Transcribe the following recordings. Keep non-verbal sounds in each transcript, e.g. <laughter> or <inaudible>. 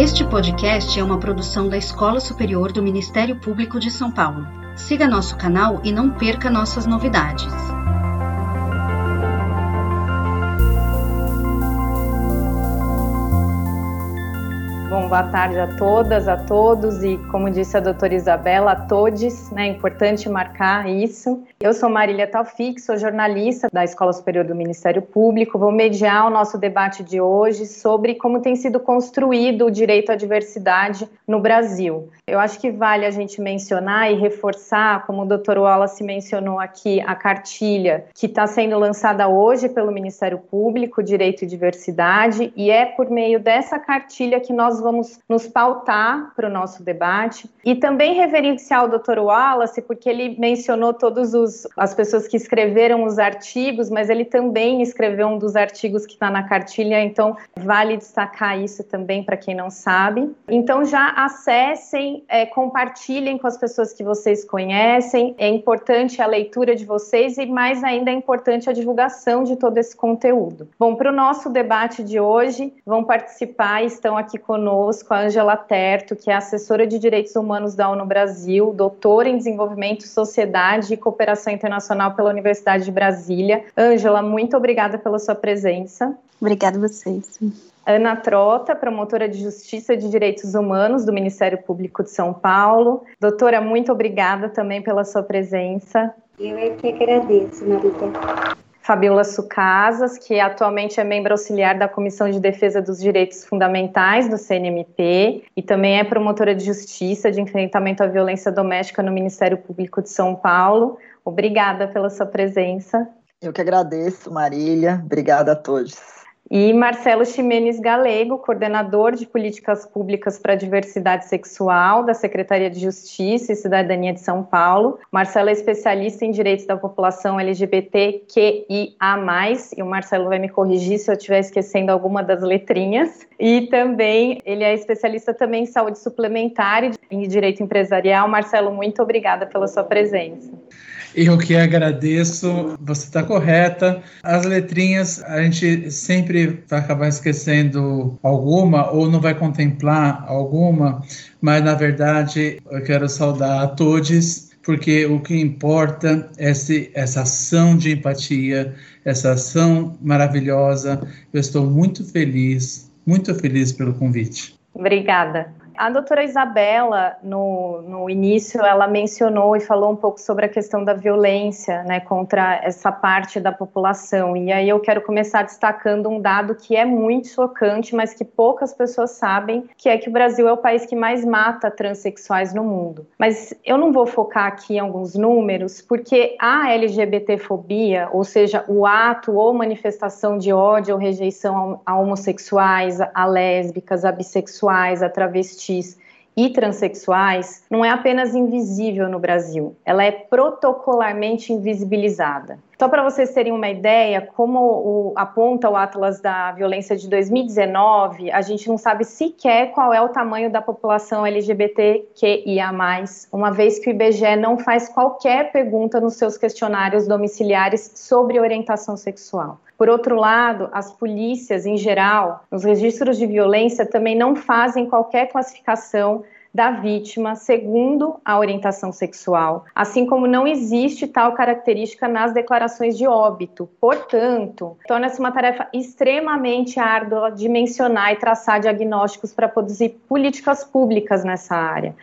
Este podcast é uma produção da Escola Superior do Ministério Público de São Paulo. Siga nosso canal e não perca nossas novidades. Bom, boa tarde a todas, a todos e, como disse a doutora Isabela, a todos, né? É importante marcar isso. Eu sou Marília Taufik, sou jornalista da Escola Superior do Ministério Público. Vou mediar o nosso debate de hoje sobre como tem sido construído o direito à diversidade no Brasil. Eu acho que vale a gente mencionar e reforçar, como o doutor Wallace mencionou aqui, a cartilha que está sendo lançada hoje pelo Ministério Público, Direito e Diversidade, e é por meio dessa cartilha que nós vamos nos pautar para o nosso debate e também reverenciar o Dr. Wallace, porque ele mencionou todos os as pessoas que escreveram os artigos, mas ele também escreveu um dos artigos que está na cartilha, então vale destacar isso também para quem não sabe. Então já acessem, é, compartilhem com as pessoas que vocês conhecem. É importante a leitura de vocês e mais ainda é importante a divulgação de todo esse conteúdo. Bom, para o nosso debate de hoje, vão participar, estão aqui conosco a Angela Terto, que é assessora de direitos humanos da ONU Brasil, doutora em desenvolvimento, sociedade e cooperação internacional pela Universidade de Brasília. Ângela, muito obrigada pela sua presença. Obrigada a vocês. Ana Trota, promotora de Justiça e de Direitos Humanos do Ministério Público de São Paulo. Doutora, muito obrigada também pela sua presença. Eu é que agradeço, Maria. Fabiola Sucasas, que atualmente é membro auxiliar da Comissão de Defesa dos Direitos Fundamentais do CNMP e também é promotora de justiça de enfrentamento à violência doméstica no Ministério Público de São Paulo. Obrigada pela sua presença. Eu que agradeço, Marília. Obrigada a todos e Marcelo Ximenes Galego, coordenador de políticas públicas para a diversidade sexual da Secretaria de Justiça e Cidadania de São Paulo. Marcelo é especialista em direitos da população LGBTQIA+, e o Marcelo vai me corrigir se eu estiver esquecendo alguma das letrinhas. E também, ele é especialista também em saúde suplementar e em direito empresarial. Marcelo, muito obrigada pela sua presença. Eu que agradeço, você está correta. As letrinhas, a gente sempre vai acabar esquecendo alguma ou não vai contemplar alguma, mas na verdade eu quero saudar a todos, porque o que importa é esse, essa ação de empatia, essa ação maravilhosa. Eu estou muito feliz, muito feliz pelo convite. Obrigada. A doutora Isabela, no, no início, ela mencionou e falou um pouco sobre a questão da violência né, contra essa parte da população. E aí eu quero começar destacando um dado que é muito chocante, mas que poucas pessoas sabem, que é que o Brasil é o país que mais mata transexuais no mundo. Mas eu não vou focar aqui em alguns números, porque a LGBTfobia, ou seja, o ato ou manifestação de ódio ou rejeição a homossexuais, a lésbicas, a bissexuais, a travestis, e transexuais não é apenas invisível no Brasil, ela é protocolarmente invisibilizada. Só para vocês terem uma ideia, como o, aponta o Atlas da Violência de 2019, a gente não sabe sequer qual é o tamanho da população LGBTQIA, uma vez que o IBGE não faz qualquer pergunta nos seus questionários domiciliares sobre orientação sexual. Por outro lado, as polícias, em geral, nos registros de violência, também não fazem qualquer classificação da vítima segundo a orientação sexual, assim como não existe tal característica nas declarações de óbito. Portanto, torna-se uma tarefa extremamente árdua de mencionar e traçar diagnósticos para produzir políticas públicas nessa área.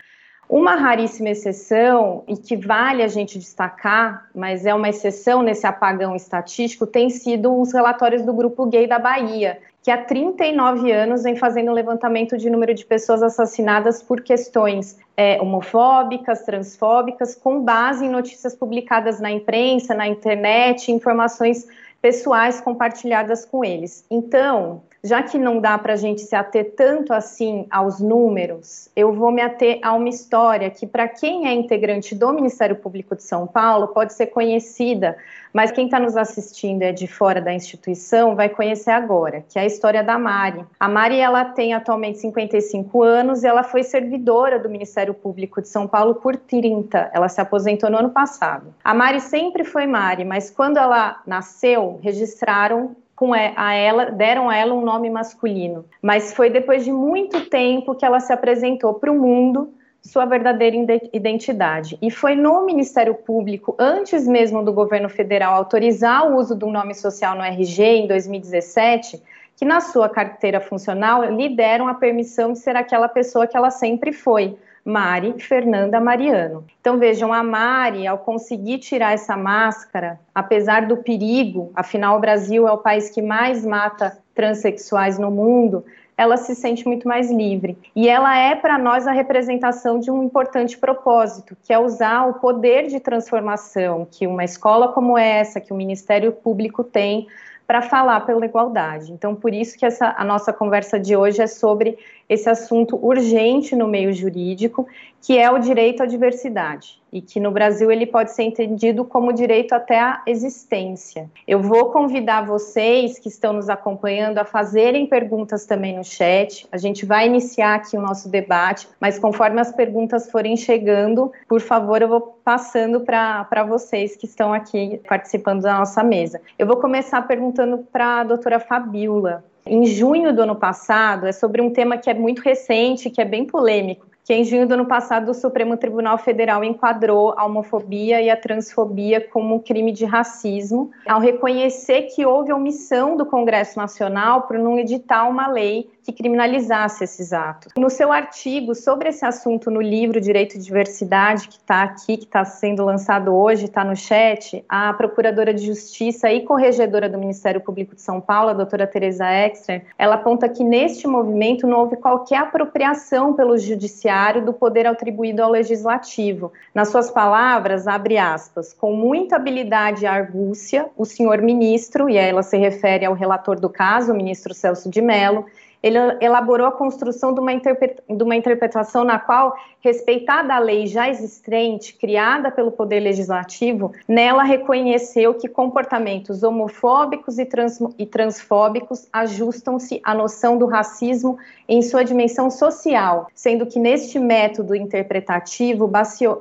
Uma raríssima exceção, e que vale a gente destacar, mas é uma exceção nesse apagão estatístico, tem sido os relatórios do Grupo Gay da Bahia, que há 39 anos vem fazendo um levantamento de número de pessoas assassinadas por questões é, homofóbicas, transfóbicas, com base em notícias publicadas na imprensa, na internet, informações pessoais compartilhadas com eles. Então, já que não dá para a gente se ater tanto assim aos números, eu vou me ater a uma história que, para quem é integrante do Ministério Público de São Paulo, pode ser conhecida, mas quem está nos assistindo é de fora da instituição vai conhecer agora, que é a história da Mari. A Mari ela tem atualmente 55 anos e ela foi servidora do Ministério Público de São Paulo por 30. Ela se aposentou no ano passado. A Mari sempre foi Mari, mas quando ela nasceu, registraram com a ela, deram a ela um nome masculino. Mas foi depois de muito tempo que ela se apresentou para o mundo sua verdadeira identidade. E foi no Ministério Público, antes mesmo do governo federal autorizar o uso do nome social no RG em 2017, que na sua carteira funcional lhe deram a permissão de ser aquela pessoa que ela sempre foi, Mari Fernanda Mariano. Então vejam, a Mari, ao conseguir tirar essa máscara, apesar do perigo, afinal o Brasil é o país que mais mata transexuais no mundo, ela se sente muito mais livre. E ela é para nós a representação de um importante propósito, que é usar o poder de transformação que uma escola como essa, que o Ministério Público tem, para falar pela igualdade. Então, por isso que essa, a nossa conversa de hoje é sobre esse assunto urgente no meio jurídico, que é o direito à diversidade, e que no Brasil ele pode ser entendido como direito até à existência. Eu vou convidar vocês que estão nos acompanhando a fazerem perguntas também no chat. A gente vai iniciar aqui o nosso debate, mas conforme as perguntas forem chegando, por favor, eu vou passando para vocês que estão aqui participando da nossa mesa. Eu vou começar perguntando para a doutora Fabiola em junho do ano passado, é sobre um tema que é muito recente, que é bem polêmico, que em junho do ano passado o Supremo Tribunal Federal enquadrou a homofobia e a transfobia como crime de racismo, ao reconhecer que houve omissão do Congresso Nacional por não editar uma lei que criminalizasse esses atos. No seu artigo sobre esse assunto no livro Direito e Diversidade, que está aqui, que está sendo lançado hoje, está no chat, a Procuradora de Justiça e Corregedora do Ministério Público de São Paulo, a doutora Teresa Exter, ela aponta que neste movimento não houve qualquer apropriação pelo judiciário do poder atribuído ao legislativo. Nas suas palavras, abre aspas, com muita habilidade e argúcia, o senhor ministro, e ela se refere ao relator do caso, o ministro Celso de Mello, ele elaborou a construção de uma, de uma interpretação na qual, respeitada a lei já existente, criada pelo Poder Legislativo, nela reconheceu que comportamentos homofóbicos e, trans, e transfóbicos ajustam-se à noção do racismo em sua dimensão social, sendo que neste método interpretativo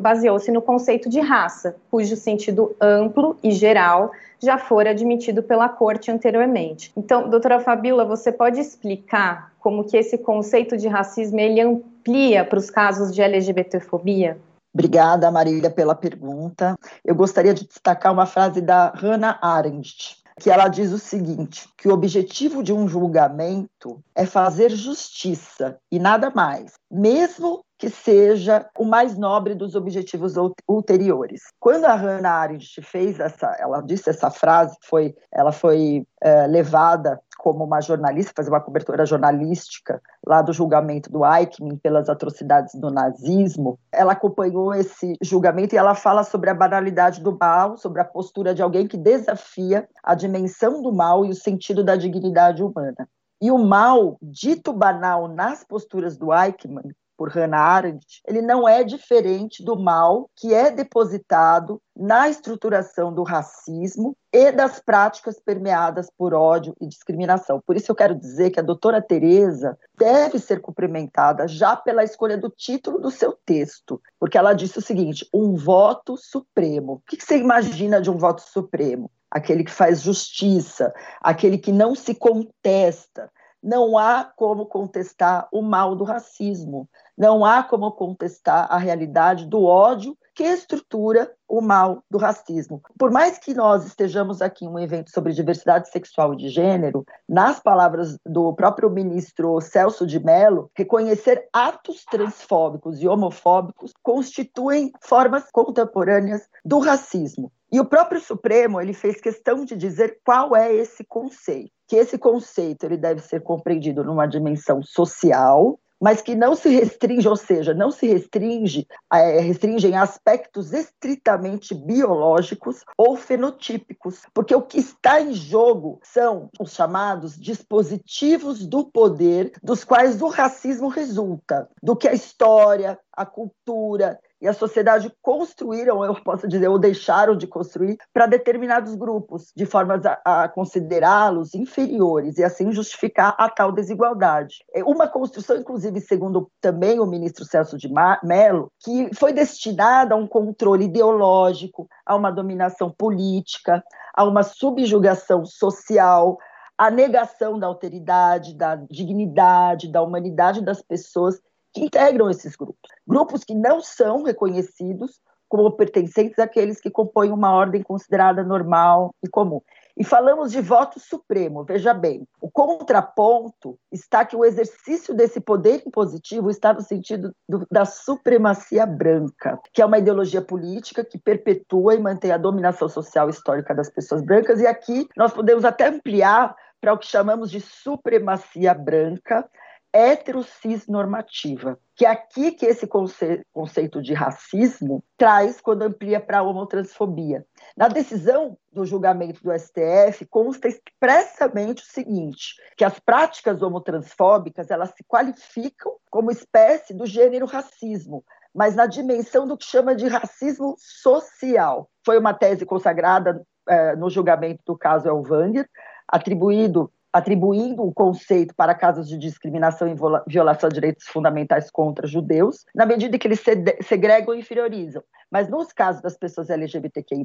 baseou-se no conceito de raça, cujo sentido amplo e geral já for admitido pela corte anteriormente. Então, doutora Fabíola, você pode explicar como que esse conceito de racismo ele amplia para os casos de LGBTfobia? Obrigada, Marília, pela pergunta. Eu gostaria de destacar uma frase da Hannah Arendt, que ela diz o seguinte: que o objetivo de um julgamento é fazer justiça e nada mais, mesmo que seja o mais nobre dos objetivos ulteriores. Quando a Hannah Arendt fez essa, ela disse essa frase, foi, ela foi é, levada como uma jornalista, fazer uma cobertura jornalística lá do julgamento do Eichmann pelas atrocidades do nazismo. Ela acompanhou esse julgamento e ela fala sobre a banalidade do mal, sobre a postura de alguém que desafia a dimensão do mal e o sentido da dignidade humana. E o mal, dito banal nas posturas do Eichmann, por Hannah Arendt, ele não é diferente do mal que é depositado na estruturação do racismo e das práticas permeadas por ódio e discriminação. Por isso eu quero dizer que a doutora Teresa deve ser cumprimentada já pela escolha do título do seu texto, porque ela disse o seguinte: um voto supremo. O que você imagina de um voto supremo? Aquele que faz justiça, aquele que não se contesta, não há como contestar o mal do racismo, não há como contestar a realidade do ódio que estrutura o mal do racismo. Por mais que nós estejamos aqui em um evento sobre diversidade sexual e de gênero, nas palavras do próprio ministro Celso de Mello, reconhecer atos transfóbicos e homofóbicos constituem formas contemporâneas do racismo. E o próprio Supremo ele fez questão de dizer qual é esse conceito, que esse conceito ele deve ser compreendido numa dimensão social, mas que não se restringe, ou seja, não se restringe, é, restringe em aspectos estritamente biológicos ou fenotípicos, porque o que está em jogo são os chamados dispositivos do poder, dos quais o racismo resulta, do que a história, a cultura e a sociedade construíram, eu posso dizer, ou deixaram de construir, para determinados grupos, de formas a, a considerá-los inferiores e assim justificar a tal desigualdade. É uma construção, inclusive, segundo também o ministro Celso de Mello, que foi destinada a um controle ideológico, a uma dominação política, a uma subjugação social, a negação da alteridade, da dignidade, da humanidade das pessoas que integram esses grupos. Grupos que não são reconhecidos como pertencentes àqueles que compõem uma ordem considerada normal e comum. E falamos de voto supremo, veja bem, o contraponto está que o exercício desse poder impositivo está no sentido do, da supremacia branca, que é uma ideologia política que perpetua e mantém a dominação social histórica das pessoas brancas, e aqui nós podemos até ampliar para o que chamamos de supremacia branca, heterocis normativa, que é aqui que esse conce conceito de racismo traz quando amplia para a homotransfobia. Na decisão do julgamento do STF consta expressamente o seguinte, que as práticas homotransfóbicas, elas se qualificam como espécie do gênero racismo, mas na dimensão do que chama de racismo social. Foi uma tese consagrada eh, no julgamento do caso Elvanger, atribuído atribuindo o conceito para casos de discriminação e violação de direitos fundamentais contra judeus, na medida que eles segregam e inferiorizam. Mas nos casos das pessoas LGBTQIA+,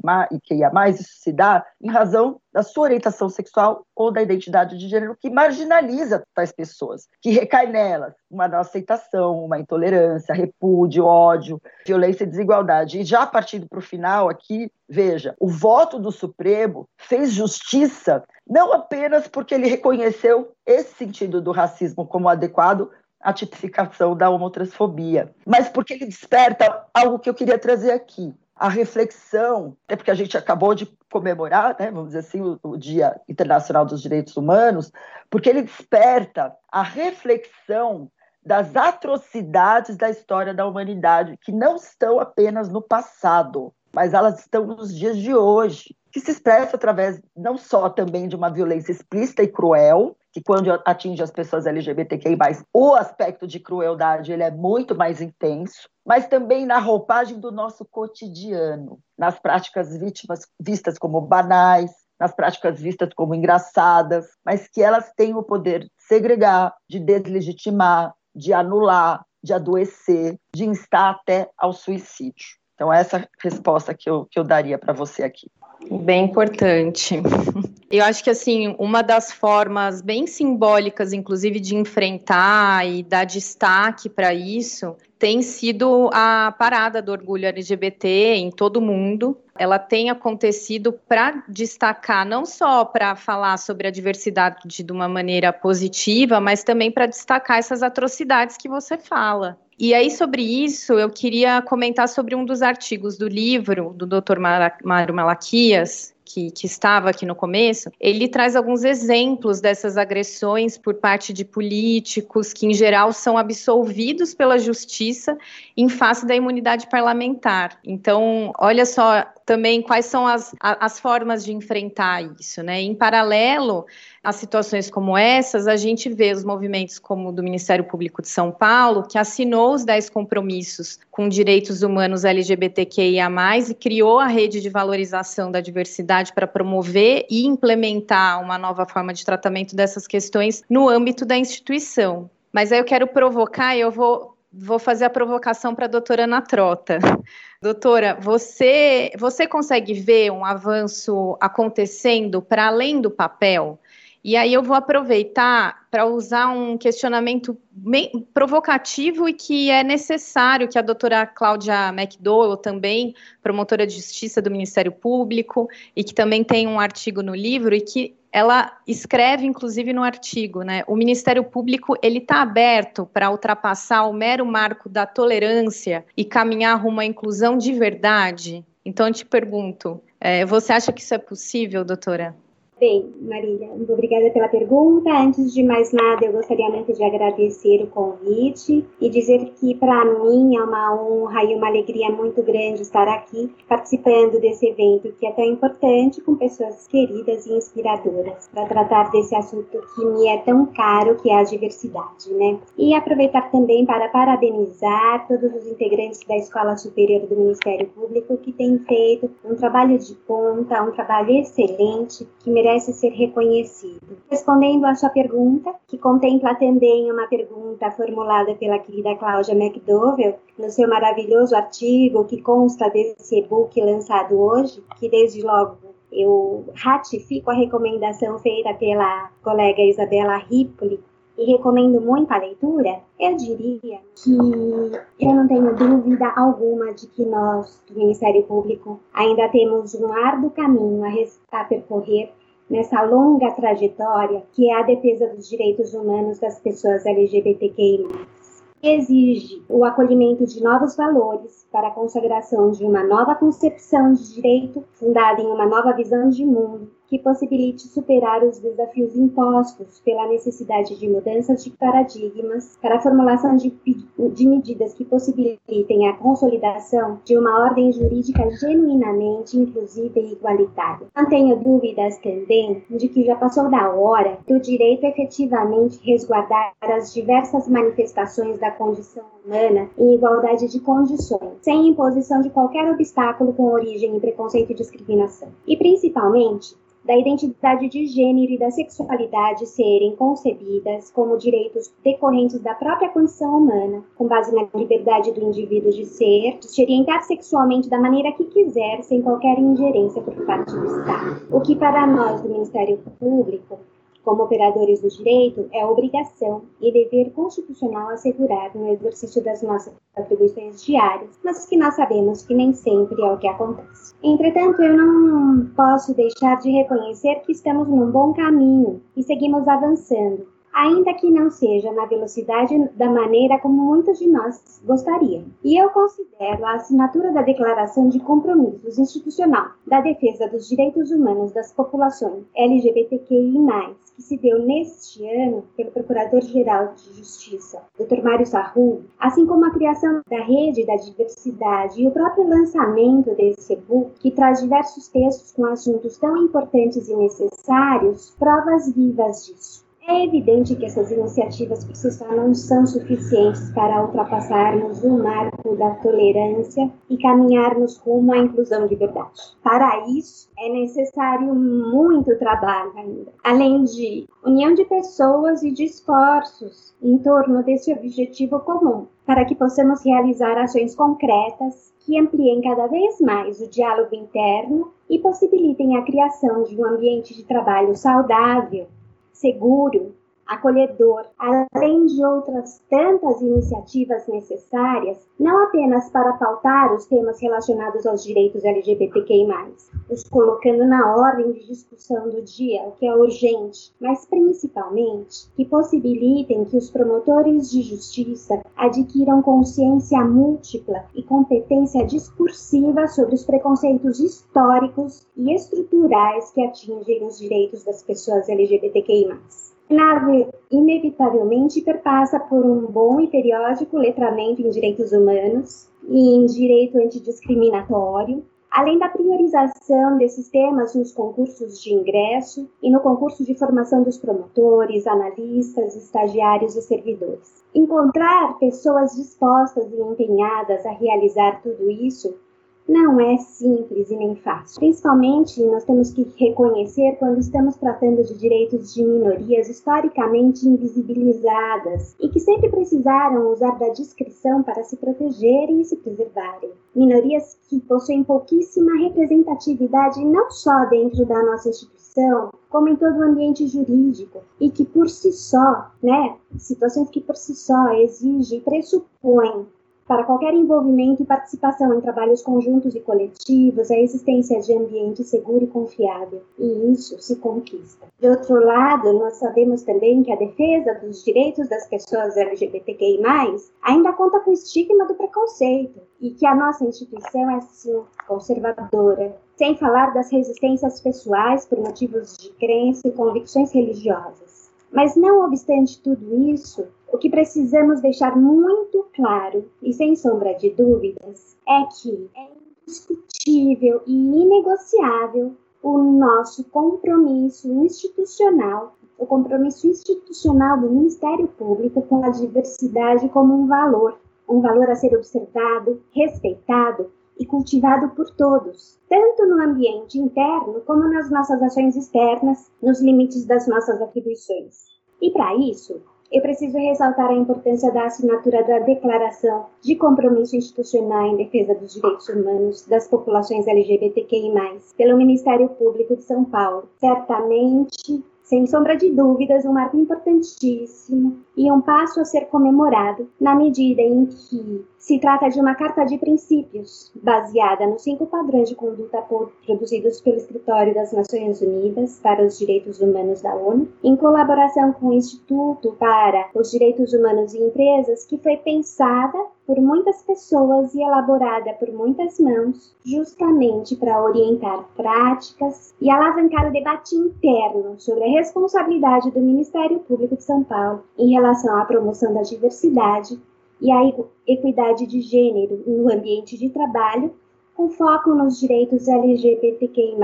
isso se dá em razão da sua orientação sexual ou da identidade de gênero que marginaliza tais pessoas, que recai nelas uma não aceitação, uma intolerância, repúdio, ódio, violência e desigualdade. E já partindo para o final aqui, veja, o voto do Supremo fez justiça não apenas porque ele reconheceu esse sentido do racismo como adequado à tipificação da homotransfobia, mas porque ele desperta algo que eu queria trazer aqui, a reflexão, até porque a gente acabou de comemorar, né, vamos dizer assim, o, o, Dia Internacional dos Direitos Humanos, porque ele desperta a reflexão das atrocidades da história da humanidade, que não estão apenas no passado, mas elas estão nos dias de hoje, que se expressa através não só também de uma violência explícita e cruel, que quando atinge as pessoas LGBTQI+, o aspecto de crueldade ele é muito mais intenso, mas também na roupagem do nosso cotidiano, nas práticas vítimas vistas como banais, nas práticas vistas como engraçadas, mas que elas têm o poder de segregar, de deslegitimar, de anular, de adoecer, de instar até ao suicídio. Então, essa resposta que eu, que eu daria para você aqui. Bem importante. <laughs> Eu acho que assim, uma das formas bem simbólicas, inclusive, de enfrentar e dar destaque para isso, tem sido a parada do orgulho LGBT em todo o mundo. Ela tem acontecido para destacar, não só para falar sobre a diversidade de uma maneira positiva, mas também para destacar essas atrocidades que você fala. E aí, sobre isso, eu queria comentar sobre um dos artigos do livro do Dr. Mário Malaquias, que, que, estava aqui no começo, ele traz alguns exemplos dessas agressões por parte de políticos que, em geral, são absolvidos pela justiça em face da imunidade parlamentar. Então, olha só também quais são as, as formas de enfrentar isso, né? Em paralelo a situações como essas, a gente vê os movimentos como o do Ministério Público de São Paulo, que assinou os 10 compromissos com direitos humanos LGBTQIA+, e criou a rede de valorização da diversidade para promover e implementar uma nova forma de tratamento dessas questões no âmbito da instituição. Mas aí eu quero provocar e eu vou, vou fazer a provocação para a doutora Ana Trota. Doutora, você, você consegue ver um avanço acontecendo para além do papel? E aí eu vou aproveitar para usar um questionamento bem provocativo e que é necessário que a doutora Cláudia McDowell, também promotora de justiça do Ministério Público, e que também tem um artigo no livro, e que ela escreve, inclusive, no artigo, né? O Ministério Público ele está aberto para ultrapassar o mero marco da tolerância e caminhar rumo à inclusão de verdade. Então, eu te pergunto, é, você acha que isso é possível, doutora? Bem, Marília, muito obrigada pela pergunta. Antes de mais nada, eu gostaria muito de agradecer o convite e dizer que para mim é uma honra e uma alegria muito grande estar aqui participando desse evento que é tão importante com pessoas queridas e inspiradoras para tratar desse assunto que me é tão caro, que é a diversidade, né? E aproveitar também para parabenizar todos os integrantes da Escola Superior do Ministério Público que têm feito um trabalho de ponta, um trabalho excelente que merece merece ser reconhecido. Respondendo à sua pergunta, que contempla também uma pergunta formulada pela querida Cláudia McDowell, no seu maravilhoso artigo que consta desse e-book lançado hoje, que desde logo eu ratifico a recomendação feita pela colega Isabela Ripoli e recomendo muito a leitura, eu diria que eu não tenho dúvida alguma de que nós, do Ministério Público, ainda temos um árduo caminho a, a percorrer nessa longa trajetória que é a defesa dos direitos humanos das pessoas LGBTQI exige o acolhimento de novos valores para a consagração de uma nova concepção de direito fundada em uma nova visão de mundo que possibilite superar os desafios impostos pela necessidade de mudanças de paradigmas para a formulação de, de medidas que possibilitem a consolidação de uma ordem jurídica genuinamente inclusiva e igualitária. Não tenho dúvidas também de que já passou da hora do direito efetivamente resguardar as diversas manifestações da condição humana em igualdade de condições, sem imposição de qualquer obstáculo com origem em preconceito e discriminação. E principalmente, da identidade de gênero e da sexualidade serem concebidas como direitos decorrentes da própria condição humana, com base na liberdade do indivíduo de ser, de se orientar sexualmente da maneira que quiser, sem qualquer ingerência por parte do Estado. O que para nós do Ministério Público como operadores do direito, é obrigação e dever constitucional assegurar no exercício das nossas atribuições diárias, mas que nós sabemos que nem sempre é o que acontece. Entretanto, eu não posso deixar de reconhecer que estamos num bom caminho e seguimos avançando, ainda que não seja na velocidade da maneira como muitos de nós gostariam. E eu considero a assinatura da Declaração de Compromissos Institucional da Defesa dos Direitos Humanos das Populações LGBTQI+, que se deu neste ano pelo Procurador-Geral de Justiça, Dr. Mário Sarru, assim como a criação da Rede da Diversidade e o próprio lançamento desse e-book, que traz diversos textos com assuntos tão importantes e necessários, provas vivas disso. É evidente que essas iniciativas por si só não são suficientes para ultrapassarmos o marco da tolerância e caminharmos rumo à inclusão de verdade. Para isso, é necessário muito trabalho ainda, além de união de pessoas e de esforços em torno desse objetivo comum, para que possamos realizar ações concretas que ampliem cada vez mais o diálogo interno e possibilitem a criação de um ambiente de trabalho saudável seguro, acolhedor, além de outras tantas iniciativas necessárias, não apenas para pautar os temas relacionados aos direitos LGBTQI+, os colocando na ordem de discussão do dia, o que é urgente, mas principalmente que possibilitem que os promotores de justiça adquiram consciência múltipla e competência discursiva sobre os preconceitos históricos e estruturais que atingem os direitos das pessoas LGBTQI+ nave inevitavelmente perpassa por um bom e periódico letramento em direitos humanos e em direito antidiscriminatório, além da priorização desses temas nos concursos de ingresso e no concurso de formação dos promotores, analistas, estagiários e servidores. Encontrar pessoas dispostas e empenhadas a realizar tudo isso não é simples e nem fácil. Principalmente, nós temos que reconhecer quando estamos tratando de direitos de minorias historicamente invisibilizadas e que sempre precisaram usar da discrição para se protegerem e se preservarem. Minorias que possuem pouquíssima representatividade não só dentro da nossa instituição, como em todo o ambiente jurídico, e que por si só, né, situações que por si só exigem, pressupõem para qualquer envolvimento e participação em trabalhos conjuntos e coletivos, a existência de ambiente seguro e confiável, e isso se conquista. De outro lado, nós sabemos também que a defesa dos direitos das pessoas LGBTQI+, ainda conta com o estigma do preconceito, e que a nossa instituição é, sim, conservadora, sem falar das resistências pessoais por motivos de crença e convicções religiosas. Mas não obstante tudo isso, o que precisamos deixar muito claro e sem sombra de dúvidas é que é indiscutível e inegociável o nosso compromisso institucional, o compromisso institucional do Ministério Público com a diversidade como um valor, um valor a ser observado, respeitado e cultivado por todos, tanto no ambiente interno como nas nossas ações externas, nos limites das nossas atribuições. E para isso, eu preciso ressaltar a importância da assinatura da Declaração de Compromisso Institucional em Defesa dos Direitos Humanos das Populações LGBTQI, pelo Ministério Público de São Paulo. Certamente sem sombra de dúvidas, um marco importantíssimo e um passo a ser comemorado, na medida em que se trata de uma carta de princípios, baseada nos cinco padrões de conduta produzidos pelo Escritório das Nações Unidas para os Direitos Humanos da ONU, em colaboração com o Instituto para os Direitos Humanos e Empresas, que foi pensada por muitas pessoas e elaborada por muitas mãos, justamente para orientar práticas e alavancar o debate interno sobre a responsabilidade do Ministério Público de São Paulo em relação à promoção da diversidade e a equidade de gênero no ambiente de trabalho, com foco nos direitos LGBTQI+,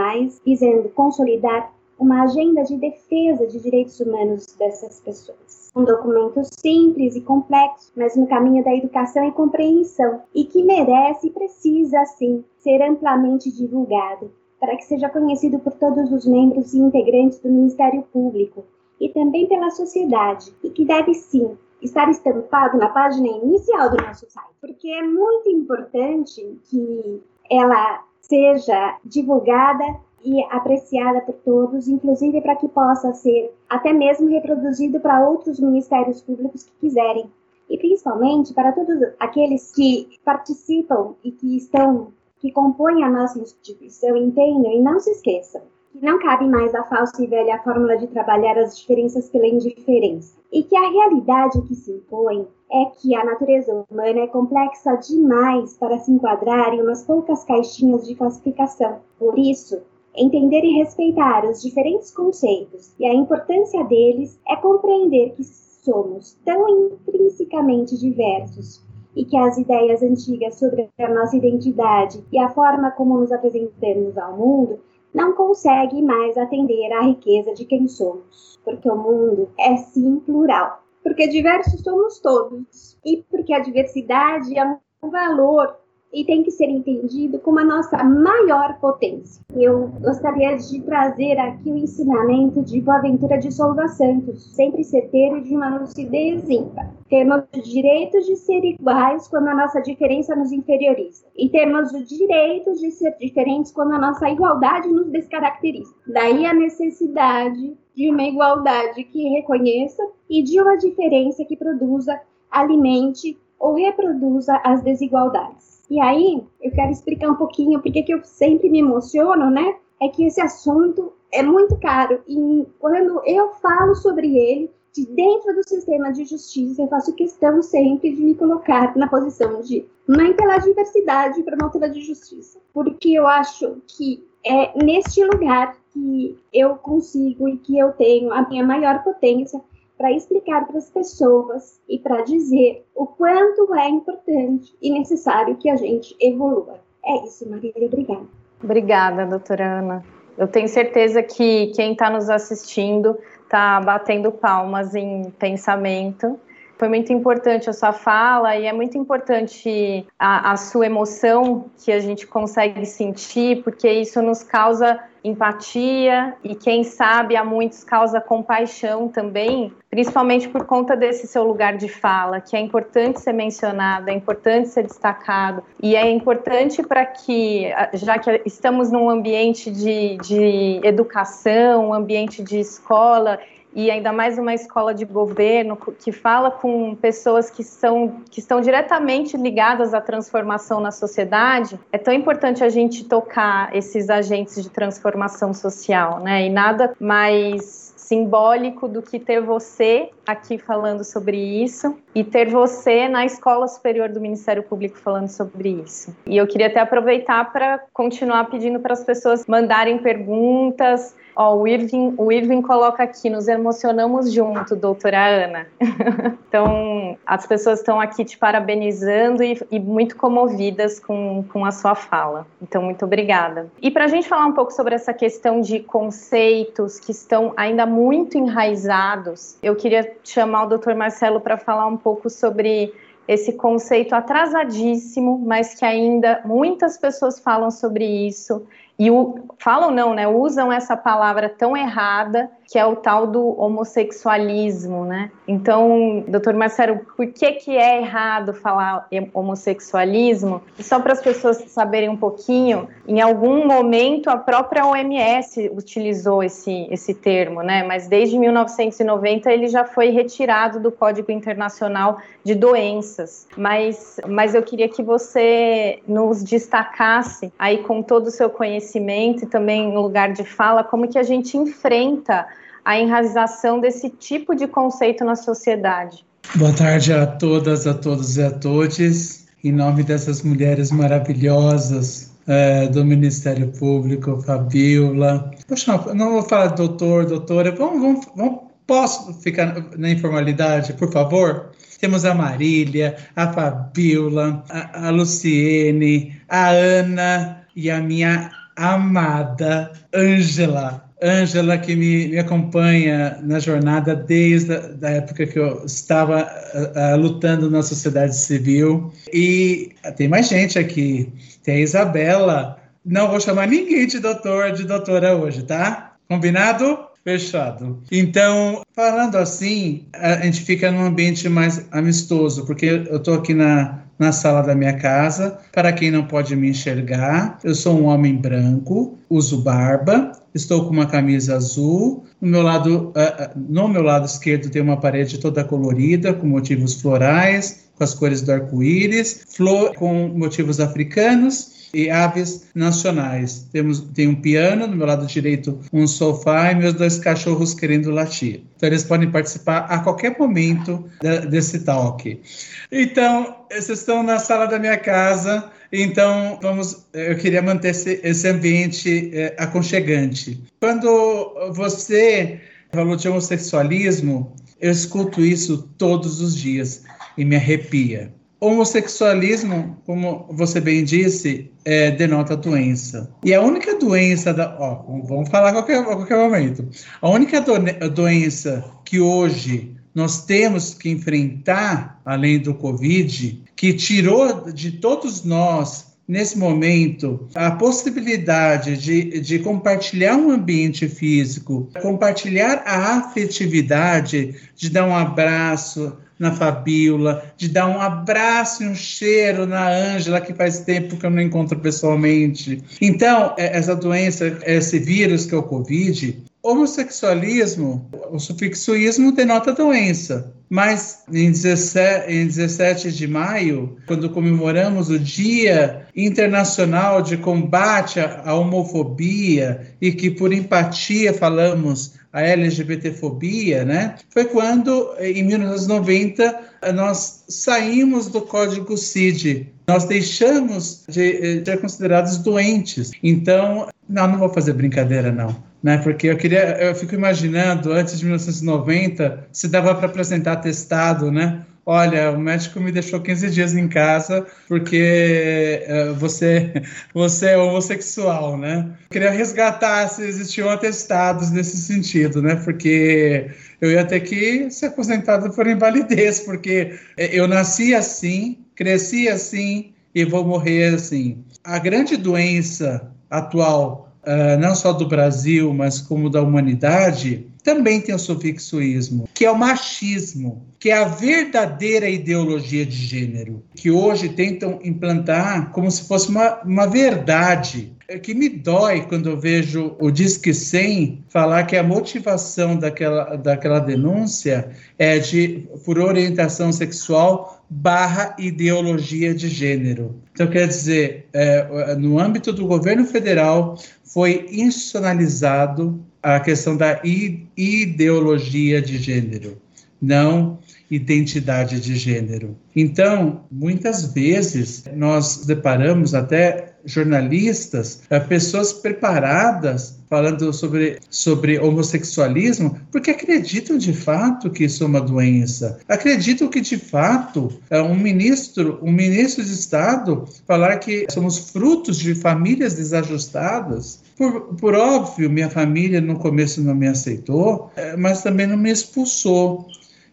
visando consolidar uma agenda de defesa de direitos humanos dessas pessoas. Um documento simples e complexo, mas no caminho da educação e compreensão, e que merece e precisa, sim, ser amplamente divulgado, para que seja conhecido por todos os membros e integrantes do Ministério Público e também pela sociedade, e que deve, sim, estar estampado na página inicial do nosso site, porque é muito importante que ela seja divulgada e apreciada por todos, inclusive para que possa ser até mesmo reproduzido para outros ministérios públicos que quiserem. E principalmente para todos aqueles que participam e que estão, que compõem a nossa instituição, entendam e não se esqueçam que não cabe mais a falsa e velha fórmula de trabalhar as diferenças pela indiferença. E que a realidade que se impõe é que a natureza humana é complexa demais para se enquadrar em umas poucas caixinhas de classificação. Por isso, Entender e respeitar os diferentes conceitos e a importância deles é compreender que somos tão intrinsecamente diversos e que as ideias antigas sobre a nossa identidade e a forma como nos apresentamos ao mundo não conseguem mais atender à riqueza de quem somos, porque o mundo é sim plural, porque diversos somos todos e porque a diversidade é um valor e tem que ser entendido como a nossa maior potência. Eu gostaria de trazer aqui o ensinamento de Boaventura de Souza Santos, sempre certeiro de uma lucidez ímpar. Temos o direito de ser iguais quando a nossa diferença nos inferioriza. E temos o direito de ser diferentes quando a nossa igualdade nos descaracteriza. Daí a necessidade de uma igualdade que reconheça e de uma diferença que produza, alimente ou reproduza as desigualdades. E aí, eu quero explicar um pouquinho porque que eu sempre me emociono, né? É que esse assunto é muito caro e quando eu falo sobre ele, de dentro do sistema de justiça, eu faço questão sempre de me colocar na posição de mãe pela diversidade e promotora de justiça, porque eu acho que é neste lugar que eu consigo e que eu tenho a minha maior potência para explicar para as pessoas e para dizer o quanto é importante e necessário que a gente evolua. É isso, Marília. Obrigada. Obrigada, doutora Ana. Eu tenho certeza que quem está nos assistindo está batendo palmas em pensamento foi muito importante a sua fala e é muito importante a, a, sua emoção que a gente consegue sentir, porque isso nos causa empatia e, quem sabe, a muitos causa compaixão também, principalmente por conta desse seu lugar de fala, que é importante ser mencionado, é importante ser destacado e é importante para que, já que estamos num ambiente de, de educação, um ambiente de escola, e ainda mais uma escola de governo que fala com pessoas que, são, que estão diretamente ligadas à transformação na sociedade, é tão importante a gente tocar esses agentes de transformação social, né? E nada mais simbólico do que ter você aqui falando sobre isso e ter você na Escola Superior do Ministério Público falando sobre isso. E eu queria até aproveitar para continuar pedindo para as pessoas mandarem perguntas, Ó, o Irving, o Irving coloca aqui, nos emocionamos junto, doutora Ana. <laughs> então, as pessoas estão aqui te parabenizando e, e, muito comovidas com, com a sua fala. Então, muito obrigada. E para a gente falar um pouco sobre essa questão de conceitos que estão ainda muito enraizados, eu queria chamar o doutor Marcelo para falar um pouco sobre esse conceito atrasadíssimo, mas que ainda muitas pessoas falam sobre isso, e o, falam não, né? Usam essa palavra tão errada que é o tal do homossexualismo, né? Então, doutor Marcelo, por que que é errado falar homossexualismo? E só para as pessoas saberem um pouquinho, em algum momento a própria OMS utilizou esse, esse termo, né? Mas desde 1990 ele já foi retirado do Código Internacional de Doenças. Mas, mas eu queria que você nos destacasse aí com todo o seu conhecimento e também no lugar de fala, como que a gente enfrenta a enraização desse tipo de conceito na sociedade. Boa tarde a todas, a todos e a todos. Em nome dessas mulheres maravilhosas é, do Ministério Público, Fabiola. Poxa, não vou falar doutor, doutora. Vamos, vamos, vamos, posso ficar na informalidade, por favor? Temos a Marília, a Fabiola, a, a Luciene, a Ana e a minha amada Ângela. Ângela, que me, me, acompanha na jornada desde a da época que eu estava lutando na sociedade civil. E tem mais gente aqui. Tem a Isabela. Não vou chamar ninguém de doutor, de doutora hoje, tá? Combinado? Fechado. Então, falando assim, a gente fica num ambiente mais amistoso, porque eu estou aqui na, na sala da minha casa. Para quem não pode me enxergar, eu sou um homem branco, uso barba, estou com uma camisa azul. No meu lado, uh, no meu lado esquerdo tem uma parede toda colorida com motivos florais, com as cores do arco-íris, flor com motivos africanos e aves nacionais. Temos tem um piano, do meu lado direito um sofá e meus dois cachorros querendo latir. Então eles podem participar a qualquer momento de, desse talk. Então, vocês estão na sala da minha casa, então vamos, eu queria manter esse, esse ambiente é, aconchegante. Quando você falou de homossexualismo, eu escuto isso todos os dias e me arrepia. Homossexualismo, como você bem disse, é, denota doença. E a única doença da. Ó, vamos falar a qualquer, qualquer momento. A única do, doença que hoje nós temos que enfrentar, além do Covid, que tirou de todos nós nesse momento, a possibilidade de, de compartilhar um ambiente físico, compartilhar a afetividade, de dar um abraço, na Fabiola, de dar um abraço e um cheiro na Ângela, que faz tempo que eu não encontro pessoalmente. Então, é, essa doença, esse vírus que é o Covid, homossexualismo, o sufixo ismo denota doença. Mas em 17, em 17 de maio, quando comemoramos o Dia Internacional de Combate à Homofobia e que por empatia falamos a LGBTfobia, né? Foi quando, em 1990, nós saímos do código CID. Nós deixamos de ser considerados doentes. Então, não, não vou fazer brincadeira, não. Né, porque eu queria, eu fico imaginando, antes de 1990, se dava para apresentar testado, né? Olha, o médico me deixou 15 dias em casa porque uh, você, você é homossexual, né? Queria resgatar se existiam atestados nesse sentido, né? Porque eu ia ter que ser aposentado por invalidez, porque eu nasci assim, cresci assim e vou morrer assim. A grande doença atual uh, não só do Brasil, mas como da humanidade, também tem o sufixoísmo, que é o machismo, que é a verdadeira ideologia de gênero, que hoje tentam implantar como se fosse uma, uma verdade. É que me dói quando eu vejo o Disque 100 falar que a motivação daquela, daquela denúncia é de por orientação sexual barra ideologia de gênero. Então, quer dizer, é, no âmbito do governo federal, foi institucionalizado a questão da ideologia de gênero, não identidade de gênero. Então, muitas vezes nós deparamos até jornalistas, eh, pessoas preparadas falando sobre, sobre homossexualismo, porque acreditam de fato que isso é uma doença. Acreditam que de fato é um ministro, um ministro de Estado falar que somos frutos de famílias desajustadas. Por, por óbvio, minha família no começo não me aceitou, eh, mas também não me expulsou.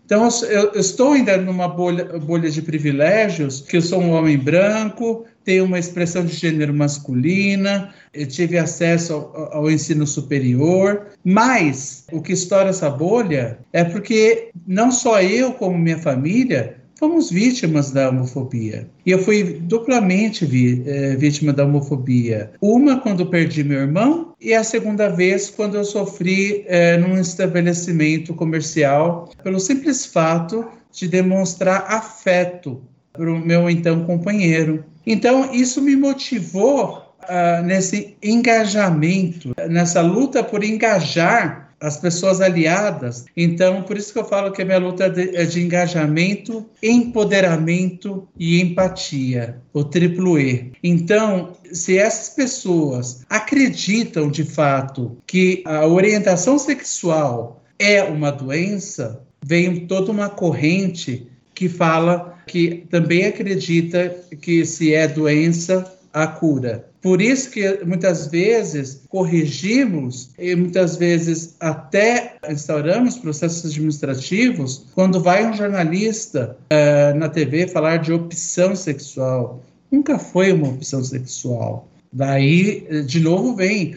Então, eu, eu estou ainda numa bolha, bolha de privilégios, que eu sou um homem branco, tenho uma expressão de gênero masculina, tive acesso ao, ao, ensino superior, mas o que estoura essa bolha é porque não só eu, como minha família, fomos vítimas da homofobia. E eu fui duplamente vi, é, vítima da homofobia. Uma quando perdi meu irmão e a segunda vez quando eu sofri é, num estabelecimento comercial pelo simples fato de demonstrar afeto para o meu então companheiro. Então isso me motivou uh, nesse engajamento, nessa luta por engajar as pessoas aliadas. Então, por isso que eu falo que a minha luta é de engajamento, empoderamento e empatia, o triplo E. Então, se essas pessoas acreditam de fato que a orientação sexual é uma doença, vem toda uma corrente que fala que também acredita que se é doença, a cura. Por isso que muitas vezes corrigimos e muitas vezes até instauramos processos administrativos quando vai um jornalista uh, na TV falar de opção sexual. Nunca foi uma opção sexual. Daí, de novo, vem.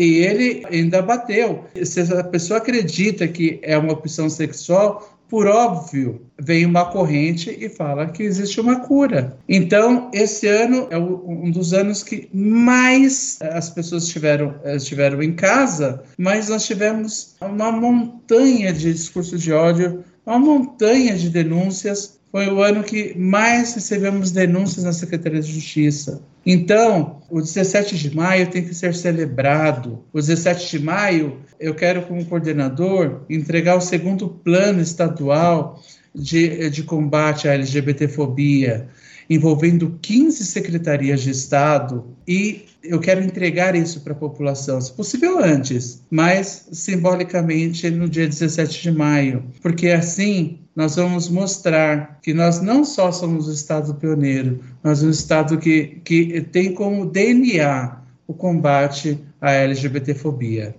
E ele ainda bateu. Se a pessoa acredita que é uma opção sexual, por óbvio, vem uma corrente e fala que existe uma cura. Então, esse ano é um dos anos que mais as pessoas estiveram, estiveram em casa, mas nós tivemos uma montanha de discurso de ódio, uma montanha de denúncias. Foi o ano que mais recebemos denúncias na Secretaria de Justiça. Então, o 17 de maio tem que ser celebrado. O 17 de maio, eu quero, como coordenador, entregar o segundo plano estadual de, de combate à LGBTfobia, envolvendo 15 secretarias de Estado e eu quero entregar isso para a população, se possível antes, mas simbolicamente no dia 17 de maio, porque assim nós vamos mostrar que nós não só somos o Estado pioneiro, mas um Estado que, que tem como DNA o combate à LGBTfobia.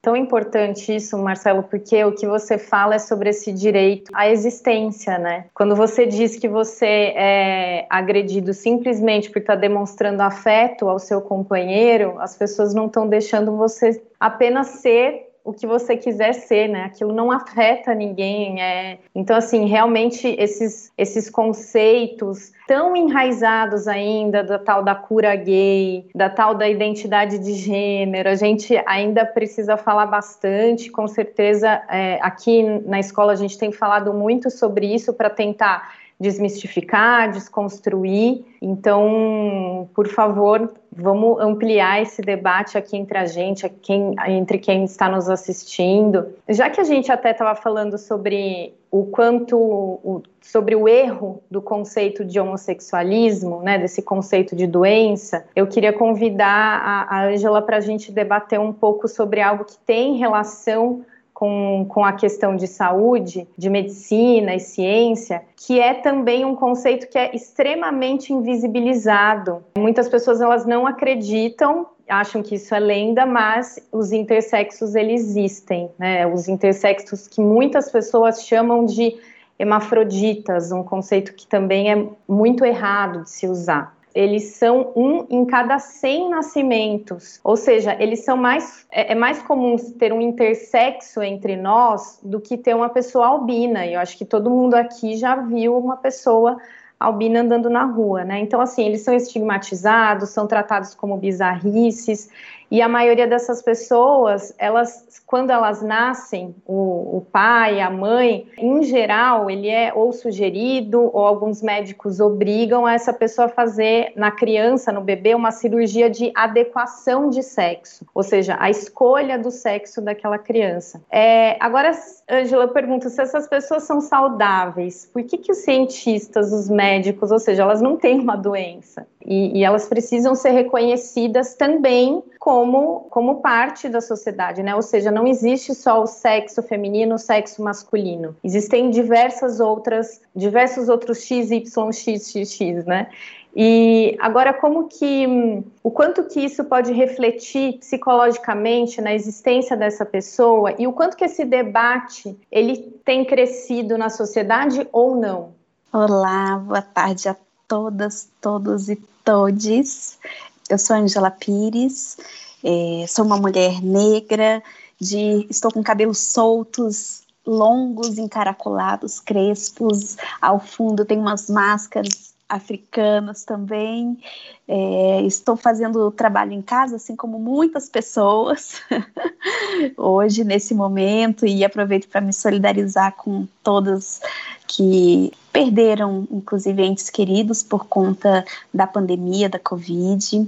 Tão importante isso, Marcelo, porque o que você fala é sobre esse direito à existência, né? Quando você diz que você é agredido simplesmente por estar demonstrando afeto ao seu companheiro, as pessoas não estão deixando você apenas ser o que você quiser ser, né? Aquilo não afeta ninguém. É... Então, assim, realmente esses, esses conceitos tão enraizados ainda da tal da cura gay, da tal da identidade de gênero, a gente ainda precisa falar bastante. Com certeza, é, aqui na escola a gente tem falado muito sobre isso para tentar desmistificar, desconstruir. Então, por favor, vamos ampliar esse debate aqui entre a gente, quem, entre quem está nos assistindo. Já que a gente até estava falando sobre o quanto o, sobre o erro do conceito de homossexualismo, né, desse conceito de doença, eu queria convidar a Ângela para a gente debater um pouco sobre algo que tem relação com, com a questão de saúde, de medicina e ciência, que é também um conceito que é extremamente invisibilizado. Muitas pessoas elas não acreditam acham que isso é lenda, mas os intersexos eles existem, né? Os intersexos que muitas pessoas chamam de hermafroditas, um conceito que também é muito errado de se usar eles são um em cada 100 nascimentos. Ou seja, eles são mais. É, é, mais comum ter um intersexo entre nós do que ter uma pessoa albina. E eu acho que todo mundo aqui já viu uma pessoa albina andando na rua, né? Então, assim, eles são estigmatizados, são tratados como bizarrices. E a maioria dessas pessoas, elas, quando elas nascem, o, o, pai, a mãe, em geral, ele é ou sugerido ou alguns médicos obrigam essa pessoa a fazer na criança, no bebê, uma cirurgia de adequação de sexo, ou seja, a escolha do sexo daquela criança. É, agora, Angela, eu pergunto se essas pessoas são saudáveis, por que, que os cientistas, os médicos, ou seja, elas não têm uma doença e, e elas precisam ser reconhecidas também como, como parte da sociedade, né? Ou seja, não existe só o sexo feminino, o sexo masculino. Existem diversas outras, diversos outros x, y, x, x, x, né? E agora, como que o quanto que isso pode refletir psicologicamente na existência dessa pessoa e o quanto que esse debate ele tem crescido na sociedade ou não? Olá, boa tarde a todas, todos e todes. Eu sou Angela Pires, é, sou uma mulher negra, de, estou com cabelos soltos, longos, encaracolados, crespos. Ao fundo tem umas máscaras africanas também. É, estou fazendo trabalho em casa, assim como muitas pessoas, <laughs> hoje, nesse momento, e aproveito para me solidarizar com todas que perderam, inclusive, entes queridos por conta da pandemia da Covid.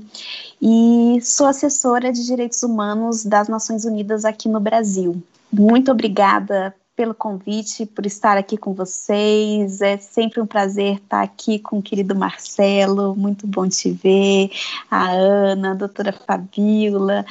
E sou assessora de direitos humanos das Nações Unidas aqui no Brasil. Muito obrigada pelo convite, por estar aqui com vocês. É sempre um prazer estar aqui com o querido Marcelo, muito bom te ver, a Ana, a doutora Fabiola,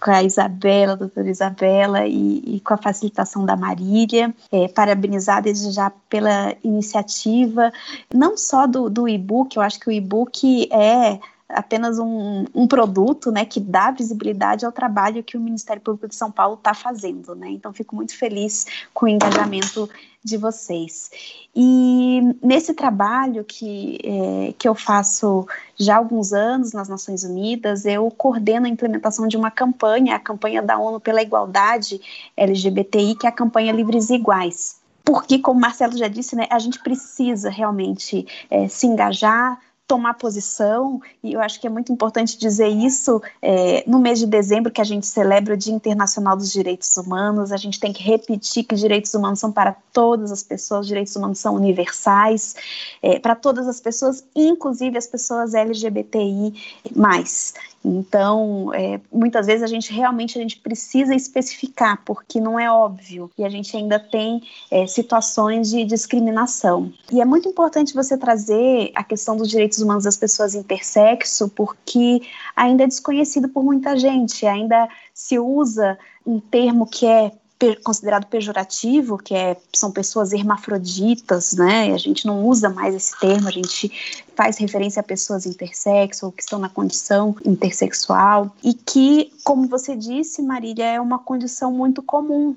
com a Isabela, a doutora Isabela, e, e com a facilitação da Marília. É, parabenizar desde já pela iniciativa, não só do, do e-book, eu acho que o e-book é apenas um, um, produto né, que dá visibilidade ao trabalho que o Ministério Público de São Paulo está fazendo. Né? Então, fico muito feliz com o engajamento de vocês. E nesse trabalho que, é, que eu faço já há alguns anos nas Nações Unidas, eu coordeno a implementação de uma campanha, a campanha da ONU pela Igualdade LGBTI, que é a campanha Livres e Iguais porque, como Marcelo já disse, né, a gente precisa realmente é, se engajar, tomar posição, e eu acho que é muito importante dizer isso é, no mês de dezembro, que a gente celebra o Dia Internacional dos Direitos Humanos, a gente tem que repetir que direitos humanos são para todas as pessoas, direitos humanos são universais, é, para todas as pessoas, inclusive as pessoas LGBTI+. Então, é, muitas vezes a gente realmente a gente precisa especificar, porque não é óbvio, e a gente ainda tem é, situações de discriminação. E é muito importante você trazer a questão dos direitos humanos das pessoas intersexo, porque ainda é desconhecido por muita gente, ainda se usa um termo que é considerado pejorativo, que é, são pessoas hermafroditas, né? A gente não usa mais esse termo, a gente faz referência a pessoas intersexo ou que estão na condição intersexual e que, como você disse, Marília, é uma condição muito comum.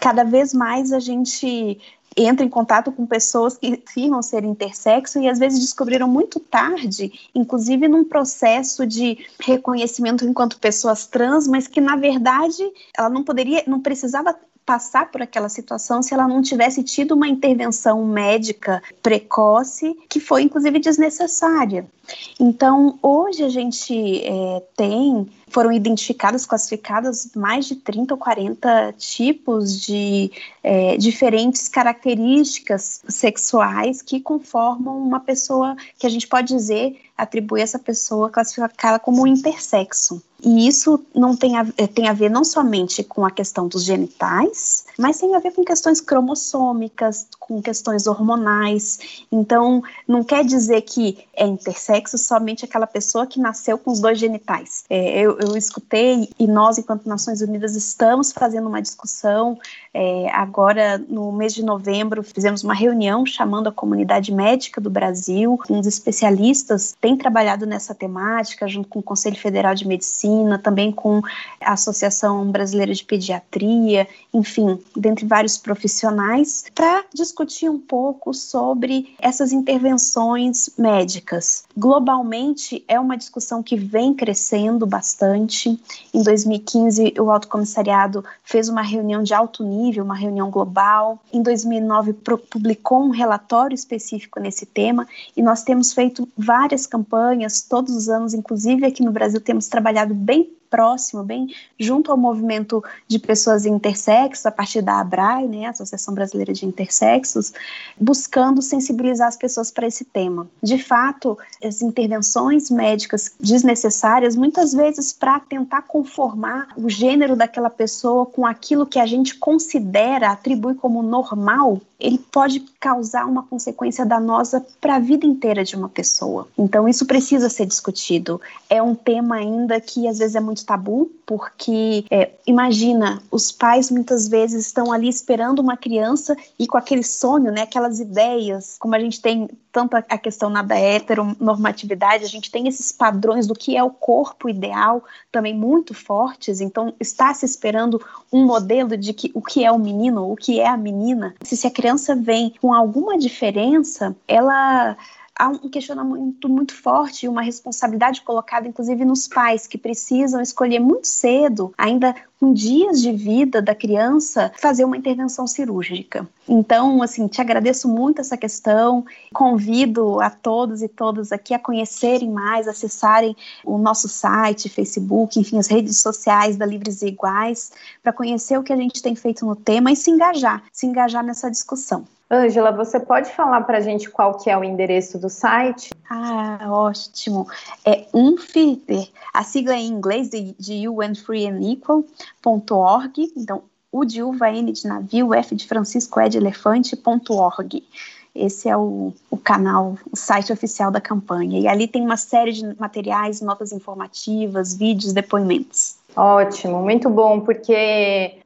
Cada vez mais a gente entra em contato com pessoas que afirmam ser intersexo e às vezes descobriram muito tarde, inclusive num processo de reconhecimento enquanto pessoas trans, mas que na verdade ela não poderia, não precisava passar por aquela situação se ela não tivesse tido uma intervenção médica precoce, que foi inclusive desnecessária. Então, hoje a gente é, tem, foram identificadas, classificadas mais de 30 ou 40 tipos de é, diferentes características sexuais que conformam uma pessoa que a gente pode dizer, atribuir essa pessoa, classificá-la como intersexo. E isso não tem a, eh, tem a ver não somente com a questão dos genitais, mas tem a ver com questões cromossômicas, com questões hormonais. Então, não quer dizer que é intersexo somente aquela pessoa que nasceu com os dois genitais. É, eu, eu, escutei, e nós, enquanto Nações Unidas, estamos fazendo uma discussão. É, agora, no mês de novembro, fizemos uma reunião chamando a comunidade médica do Brasil, uns especialistas têm trabalhado nessa temática, junto com o Conselho Federal de Medicina, também com a Associação Brasileira de Pediatria, enfim, dentre vários profissionais, para discutir um pouco sobre essas intervenções médicas. Globalmente, é uma discussão que vem crescendo bastante. Em 2015, o Alto Comissariado fez uma reunião de alto nível, uma reunião global. Em 2009, publicou um relatório específico nesse tema. E nós temos feito várias campanhas todos os anos, inclusive aqui no Brasil, temos trabalhado bem próximo, bem junto ao movimento de pessoas intersexos, a partir da ABRAE, né, Associação Brasileira de Intersexos, buscando sensibilizar as pessoas para esse tema. De fato, as intervenções médicas desnecessárias, muitas vezes para tentar conformar o gênero daquela pessoa com aquilo que a gente considera, atribui como normal, ele pode causar uma consequência danosa para a vida inteira de uma pessoa. Então, isso precisa ser discutido. É um tema ainda que às vezes é muito tabu, porque é, imagina, os pais muitas vezes estão ali esperando uma criança e com aquele sonho, né, aquelas ideias, como a gente tem tanto a questão da heteronormatividade, a gente tem esses padrões do que é o corpo ideal também muito fortes, então está se esperando um modelo de que o que é o menino, o que é a menina. Se, se criança vem com alguma diferença, ela há um questionamento muito forte e uma responsabilidade colocada, inclusive, nos pais que precisam escolher muito cedo, ainda com dias de vida da criança, fazer uma intervenção cirúrgica. Então, assim, te agradeço muito essa questão. Convido a todos e todas aqui a conhecerem mais, acessarem o nosso site, Facebook, enfim, as redes sociais da Livres e Iguais, para conhecer o que a gente tem feito no tema e se engajar, se engajar nessa discussão. Ângela, você pode falar para a gente qual que é o endereço do site? Ah, ótimo. É UNFITER, a sigla em inglês de, de UN Free and Equal.org. Então, U de uva, N de navio, F de Francisco, E de elefante.org. Esse é o, o canal, o site oficial da campanha. E ali tem uma série de materiais, notas informativas, vídeos, depoimentos. Ótimo, muito bom, porque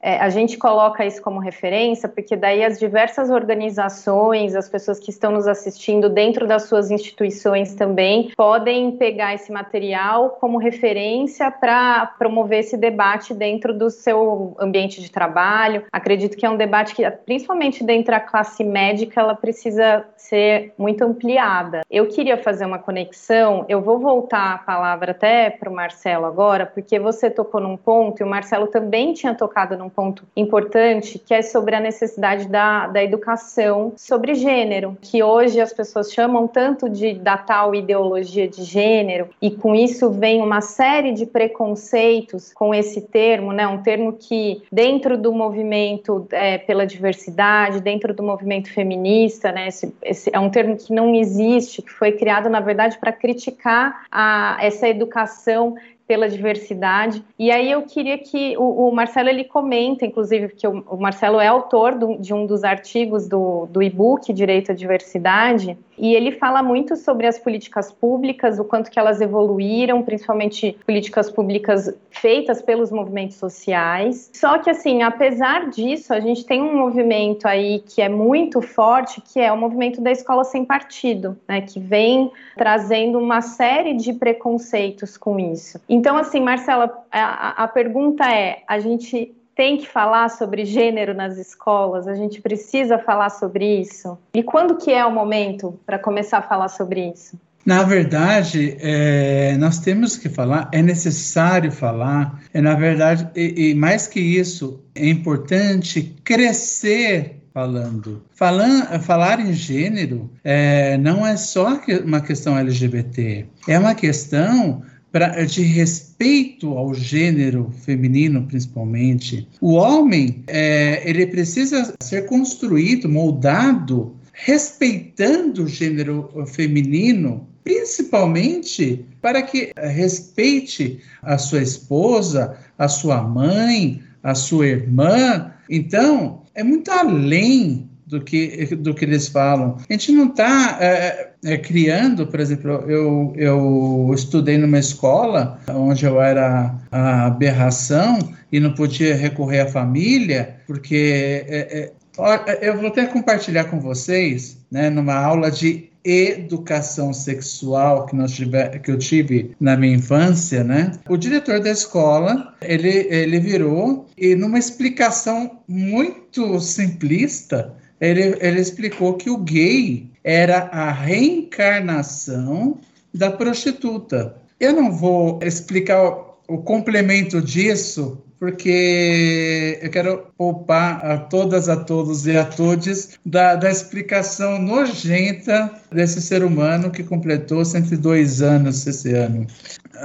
é, a gente coloca isso como referência, porque daí as diversas organizações, as pessoas que estão nos assistindo dentro das suas instituições também, podem pegar esse material como referência para promover esse debate dentro do seu ambiente de trabalho. Acredito que é um debate que, principalmente dentro da classe médica, ela precisa ser muito ampliada. Eu queria fazer uma conexão, eu vou voltar a palavra até para o Marcelo agora, porque você tocou tocou num ponto, e o Marcelo também tinha tocado num ponto importante, que é sobre a necessidade da, da educação sobre gênero, que hoje as pessoas chamam tanto de da tal ideologia de gênero, e com isso vem uma série de preconceitos com esse termo, né? Um termo que, dentro do movimento é, pela diversidade, dentro do movimento feminista, né? Esse, esse é um termo que não existe, que foi criado, na verdade, para criticar a, essa educação pela diversidade. E aí eu queria que o, o Marcelo ele comenta, inclusive, porque o, o Marcelo é autor do, de um dos artigos do, do e-book Direito à Diversidade, e ele fala muito sobre as políticas públicas, o quanto que elas evoluíram, principalmente políticas públicas feitas pelos movimentos sociais. Só que assim, apesar disso, a gente tem um movimento aí que é muito forte, que é o movimento da escola sem partido, né, que vem trazendo uma série de preconceitos com isso. Então, assim, Marcela, a, a pergunta é: a gente tem que falar sobre gênero nas escolas? A gente precisa falar sobre isso? E quando que é o momento para começar a falar sobre isso? Na verdade, é, nós temos que falar, é necessário falar, é na verdade, e, e mais que isso, é importante crescer falando. Falan, falar em gênero é, não é só uma questão LGBT, é uma questão pra, de respeito ao gênero feminino, principalmente. O homem, é, ele precisa ser construído, moldado, respeitando o gênero feminino, principalmente para que respeite a sua esposa, a sua mãe, a sua irmã. Então, é muito além do que, do que eles falam. A gente não está é, é, criando, por exemplo, eu, eu estudei numa escola onde eu era a aberração e não podia recorrer à família, porque é, é, eu vou até compartilhar com vocês, né, numa aula de educação sexual que, nós tive, que eu tive na minha infância, né? O diretor da escola, ele, ele virou e numa explicação muito simplista, ele, ele explicou que o gay era a reencarnação da prostituta. Eu não vou explicar o, o complemento disso, porque eu quero poupar a todas, a todos e a todos da, da explicação nojenta desse ser humano que completou 102 anos esse ano.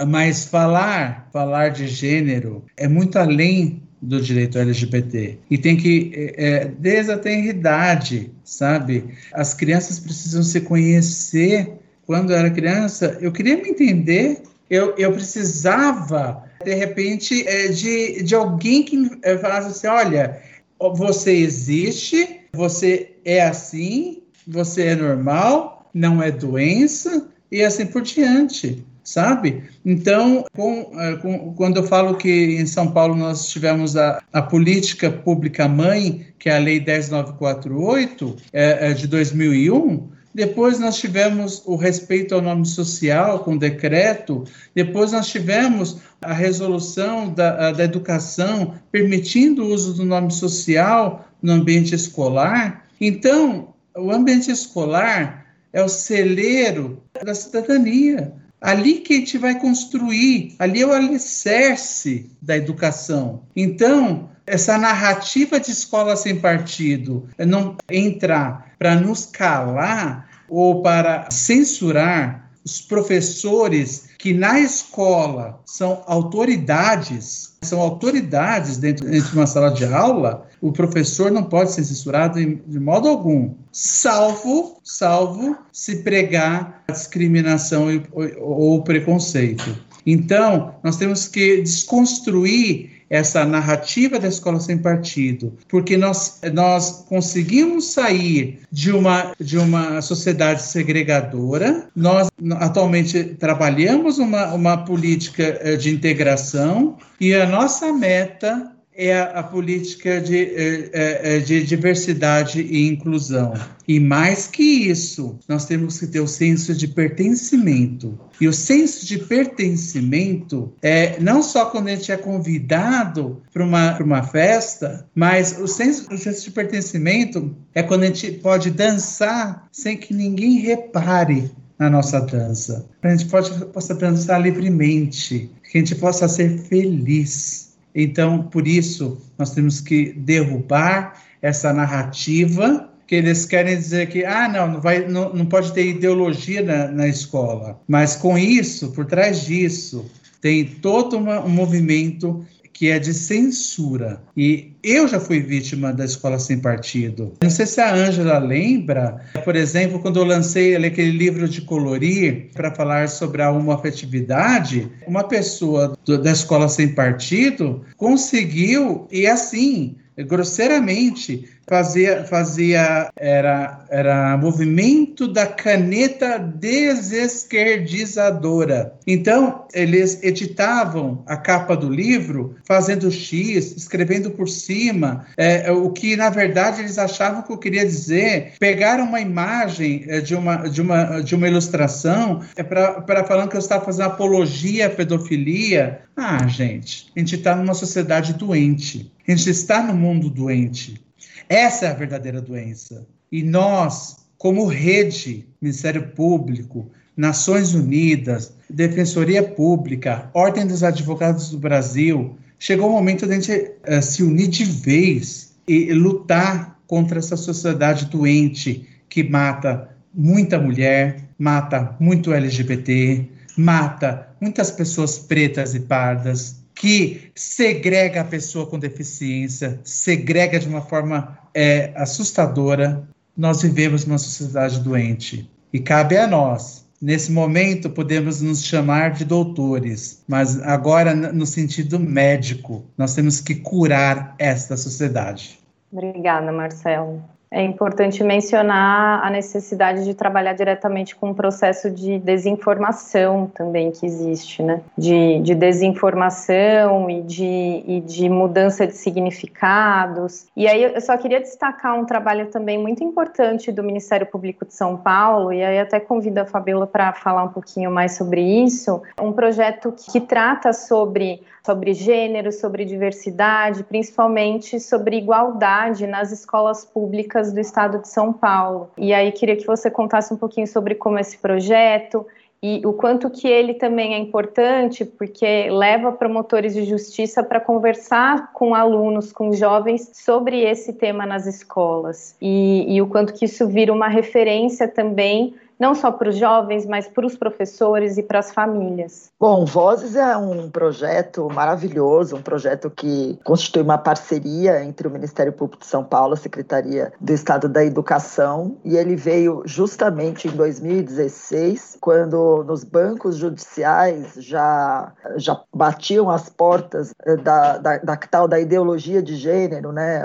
Mas falar, falar de gênero é muito além do direito LGBT. E tem que, é, é, desde a tenridade, sabe? As crianças precisam se conhecer. Quando eu era criança, eu queria me entender, eu, eu precisava, de repente, é, de, de alguém que é, falasse assim: olha, você existe, você é assim, você é normal, não é doença, e assim por diante sabe? Então, com, é, com, quando eu falo que em São Paulo nós tivemos a, a política pública mãe, que é a Lei 10948, é, é de 2001, depois nós tivemos o respeito ao nome social com decreto, depois nós tivemos a resolução da, da educação permitindo o uso do nome social no ambiente escolar. Então, o ambiente escolar é o celeiro da cidadania. Ali que a gente vai construir, ali é o alicerce da educação. Então, essa narrativa de escola sem partido não entrar para nos calar ou para censurar os professores que na escola são autoridades, são autoridades dentro, dentro de uma sala de aula, o professor não pode ser censurado de, modo algum, salvo, salvo se pregar a discriminação ou, ou preconceito. Então, nós temos que desconstruir essa narrativa da escola sem partido, porque nós, nós conseguimos sair de uma, de uma sociedade segregadora, nós atualmente trabalhamos uma, uma política eh, de integração e a nossa meta é a, a política de, é, é, é, de diversidade e inclusão. E mais que isso, nós temos que ter o senso de pertencimento. E o senso de pertencimento é não só quando a gente é convidado para uma, uma festa, mas o senso, o senso de pertencimento é quando a gente pode dançar sem que ninguém repare na nossa dança. A gente pode, possa dançar livremente, que a gente possa ser feliz. Então, por isso, nós temos que derrubar essa narrativa que eles querem dizer que ah não não vai não, não pode ter ideologia na, na escola. Mas com isso por trás disso tem todo uma, um movimento que é de censura. E eu já fui vítima da escola sem partido. Não sei se a Ângela lembra, por exemplo, quando eu lancei aquele livro de colorir para falar sobre a homoafetividade, uma pessoa do, da escola sem partido conseguiu, e assim, grosseiramente, fazia, fazia era, era movimento da caneta desesquerdizadora. Então, eles editavam a capa do livro fazendo X, escrevendo por cima, é, o que na verdade eles achavam que eu queria dizer. Pegaram uma imagem é, de, uma, de, uma, de uma ilustração é, para falando que eu estava fazendo apologia à pedofilia. Ah, gente, a gente está numa sociedade doente. A gente está no mundo doente. Essa é a verdadeira doença. E nós, como rede, Ministério Público, Nações Unidas, Defensoria Pública, Ordem dos Advogados do Brasil, chegou o momento de a gente uh, se unir de vez e lutar contra essa sociedade doente que mata muita mulher, mata muito LGBT, mata muitas pessoas pretas e pardas, que segrega a pessoa com deficiência, segrega de uma forma é, assustadora. Nós vivemos numa sociedade doente e cabe a nós. Nesse momento, podemos nos chamar de doutores, mas agora, no sentido médico, nós temos que curar esta sociedade. Obrigada, Marcelo. É importante mencionar a necessidade de trabalhar diretamente com o processo de desinformação também que existe, né? De, de desinformação e de, e de mudança de significados. E aí eu só queria destacar um trabalho também muito importante do Ministério Público de São Paulo, e aí até convido a Fabiola para falar um pouquinho mais sobre isso. Um projeto que trata sobre sobre gênero, sobre diversidade, principalmente sobre igualdade nas escolas públicas do estado de São Paulo. E aí queria que você contasse um pouquinho sobre como esse projeto e o quanto que ele também é importante, porque leva promotores de justiça para conversar com alunos, com jovens sobre esse tema nas escolas e, e o quanto que isso vira uma referência também não só para os jovens, mas para os professores e para as famílias. Bom, Vozes é um projeto maravilhoso, um projeto que constitui uma parceria entre o Ministério Público de São Paulo, a Secretaria do Estado da Educação, e ele veio justamente em 2016, quando nos bancos judiciais já, já batiam as portas eh, da, da, da tal da ideologia de gênero, né?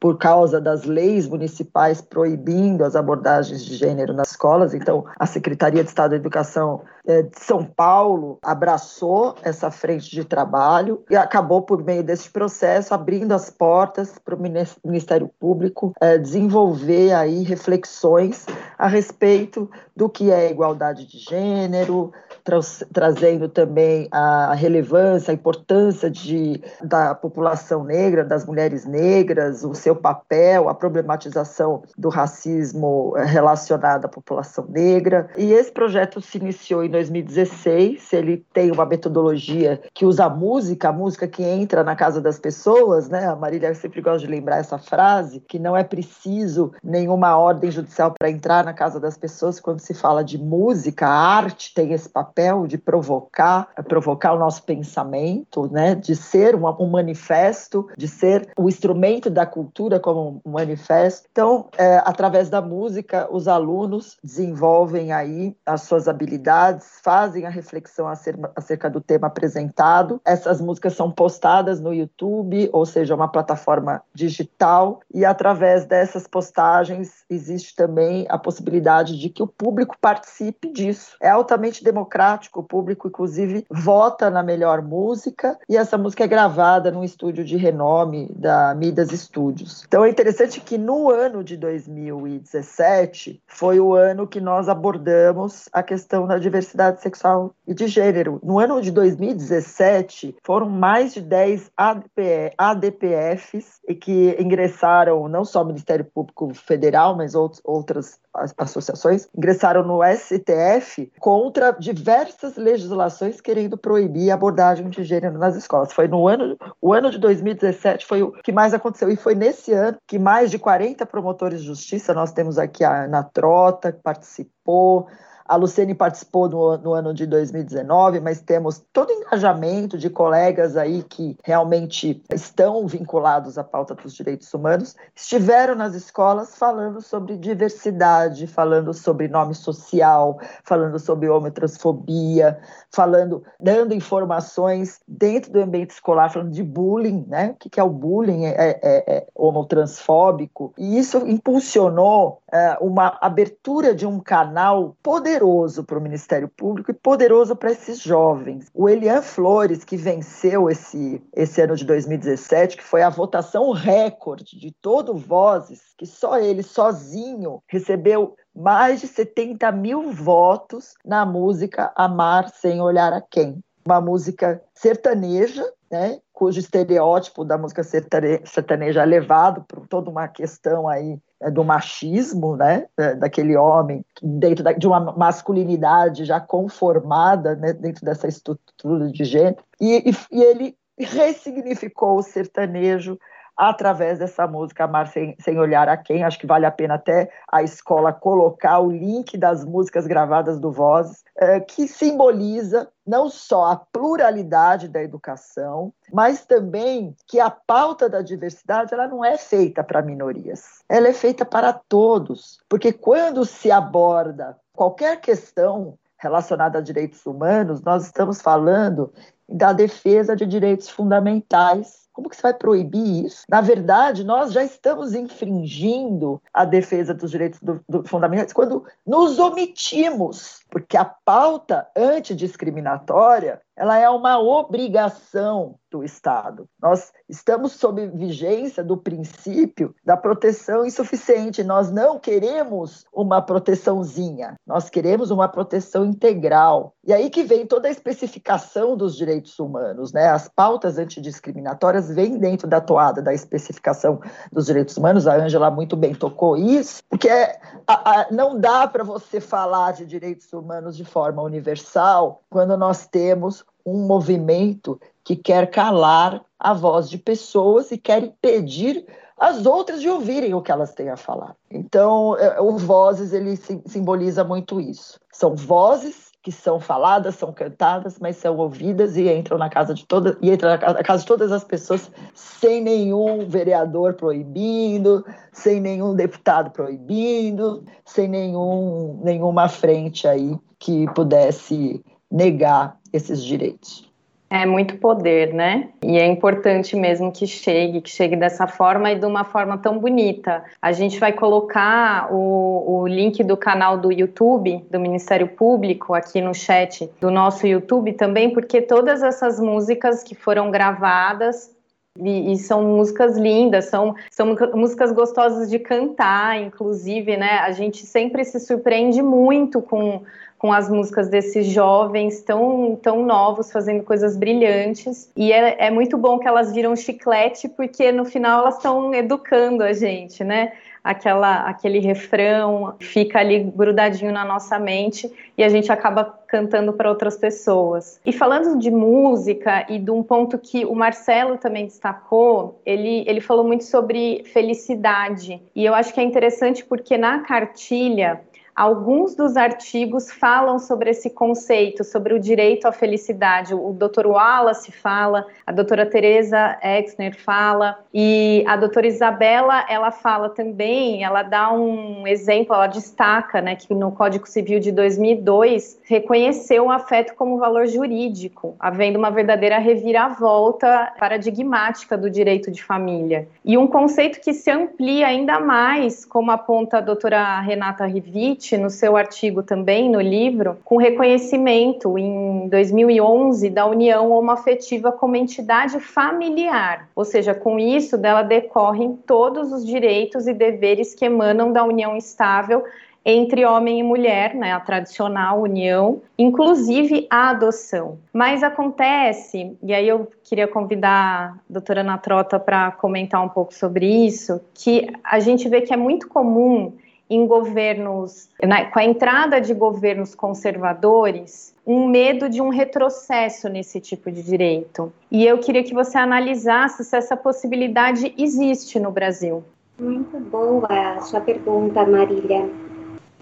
Por causa das leis municipais proibindo as abordagens de gênero nas escolas. Então, a Secretaria de Estado da Educação é, de São Paulo abraçou essa frente de trabalho e acabou, por meio desse processo, abrindo as portas para o Ministério Público é, desenvolver aí reflexões a respeito do que é igualdade de gênero, trazendo também a relevância, a importância de, da população negra, das mulheres negras, o seu papel, a problematização do racismo eh, relacionado à população negra. E esse projeto se iniciou em 2016, ele tem uma metodologia que usa a música, a música que entra na casa das pessoas, né? A Marília sempre gosta de lembrar essa frase, que não é preciso nenhuma ordem judicial para entrar na casa das pessoas quando se fala de música, a arte tem esse papel de provocar, provocar o nosso pensamento, né? De ser uma, um manifesto, de ser o instrumento da cultura como um manifesto. Então, é, através da música, os alunos desenvolvem aí as suas habilidades, fazem a reflexão acerca do tema apresentado. Essas músicas são postadas no YouTube, ou seja, uma plataforma digital, e através dessas postagens existe também a possibilidade de que o público participe disso. É altamente democrático, o público, inclusive, vota na melhor música, e essa música é gravada num estúdio de renome da Midas Studios. Então é interessante que no ano de 2017 foi o ano que nós abordamos a questão da diversidade sexual e de gênero. No ano de 2017 foram mais de 10 ADP, ADPFs e que ingressaram não só o Ministério Público Federal, mas outros, outras associações, ingressaram no STF contra diversas legislações querendo proibir a abordagem de gênero nas escolas. Foi no ano, o ano de 2017 foi o que mais aconteceu e foi nesse ano que mais de 40 promotores de justiça, nós temos aqui a Ana Trota, que participou, a Luciene participou no, no, ano de 2019, mas temos todo engajamento de colegas aí que realmente estão vinculados à pauta dos direitos humanos, estiveram nas escolas falando sobre diversidade, falando sobre nome social, falando sobre homotransfobia, falando, dando informações dentro do ambiente escolar, falando de bullying, né? O que é o bullying? É, é, é homotransfóbico, e isso impulsionou é, uma abertura de um canal poderoso poderoso para o Ministério Público e poderoso para esses jovens. O Elian Flores, que venceu esse, esse ano de 2017, que foi a votação recorde de todo Vozes, que só ele sozinho recebeu mais de 70 mil votos na música Amar Sem Olhar a Quem. Uma música sertaneja, né, cujo estereótipo da música sertaneja é levado por toda uma questão aí do machismo, né, é, daquele homem dentro de uma masculinidade já conformada né, dentro dessa estrutura de gênero, e, e ele ressignificou o sertanejo através dessa música Amar Sem, Sem Olhar a Quem. Acho que vale a pena até a escola colocar o link das músicas gravadas do Vozes, é, que simboliza não só a pluralidade da educação, mas também que a pauta da diversidade ela não é feita para minorias, ela é feita para todos, porque quando se aborda qualquer questão relacionada a direitos humanos, nós estamos falando da defesa de direitos fundamentais como que você vai proibir isso? Na verdade, nós já estamos infringindo a defesa dos direitos do, do fundamentais quando nos omitimos, porque a pauta antidiscriminatória ela é uma obrigação do Estado. Nós estamos sob vigência do princípio da proteção insuficiente. Nós não queremos uma proteçãozinha, nós queremos uma proteção integral. E aí que vem toda a especificação dos direitos humanos, né? As pautas antidiscriminatórias vêm dentro da toada da especificação dos direitos humanos. A Ângela muito bem tocou isso, porque é, a, a, não dá para você falar de direitos humanos de forma universal quando nós temos um movimento que quer calar a voz de pessoas e quer impedir as outras de ouvirem o que elas têm a falar. Então, é, o Vozes ele simboliza muito isso. São vozes que são faladas, são cantadas, mas são ouvidas e entram na casa de todas e entram na casa de todas as pessoas sem nenhum vereador proibindo, sem nenhum deputado proibindo, sem nenhum nenhuma frente aí que pudesse negar esses direitos. É muito poder, né? E é importante mesmo que chegue, que chegue dessa forma e de uma forma tão bonita. A gente vai colocar o, o link do canal do YouTube do Ministério Público aqui no chat do nosso YouTube também, porque todas essas músicas que foram gravadas e, e, são músicas lindas, são, são músicas gostosas de cantar, inclusive, né? A gente sempre se surpreende muito com com as músicas desses jovens tão, tão novos, fazendo coisas brilhantes. E é, é muito bom que elas viram chiclete, porque no final elas estão educando a gente, né? aquela, aquele refrão fica ali grudadinho na nossa mente e a gente acaba cantando para outras pessoas. E falando de música e de um ponto que o Marcelo também destacou, ele, ele falou muito sobre felicidade. E eu acho que é interessante porque na cartilha Alguns dos artigos falam sobre esse conceito, sobre o direito à felicidade. O Dr. Wallace fala, a doutora Teresa Exner fala, e a doutora Isabela, ela fala também, ela dá um exemplo, ela destaca né, que no Código Civil de 2002 reconheceu o afeto como valor jurídico, havendo uma verdadeira reviravolta paradigmática do direito de família. E um conceito que se amplia ainda mais, como aponta a doutora Renata No seu artigo também, no livro, com reconhecimento em 2011 da união homoafetiva como entidade familiar. Ou seja, com isso dela decorrem todos os direitos e deveres que emanam da união estável entre homem e mulher, né, a tradicional união, inclusive a adoção. Mas acontece, e aí eu queria convidar a doutora Ana Trota para comentar um pouco sobre isso, que a gente vê que é muito comum em governos, né, com a entrada de governos conservadores, um medo de um retrocesso nesse tipo de direito. E eu queria que você analisasse se essa possibilidade existe no Brasil. Muito boa a sua pergunta, Marília.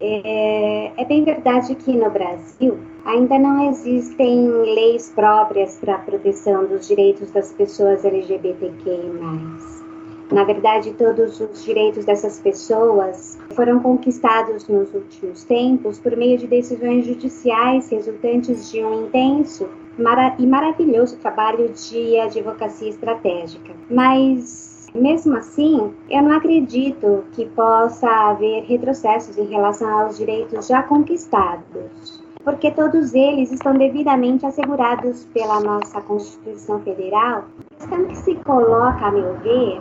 É, é bem verdade que no Brasil ainda não existem leis próprias para a proteção dos direitos das pessoas LGBTQI. Na verdade, todos os direitos dessas pessoas foram conquistados nos últimos tempos por meio de decisões judiciais resultantes de um intenso e maravilhoso trabalho de advocacia estratégica. Mas mesmo assim, eu não acredito que possa haver retrocessos em relação aos direitos já conquistados, porque todos eles estão devidamente assegurados pela nossa Constituição Federal. A questão que se coloca, a meu ver,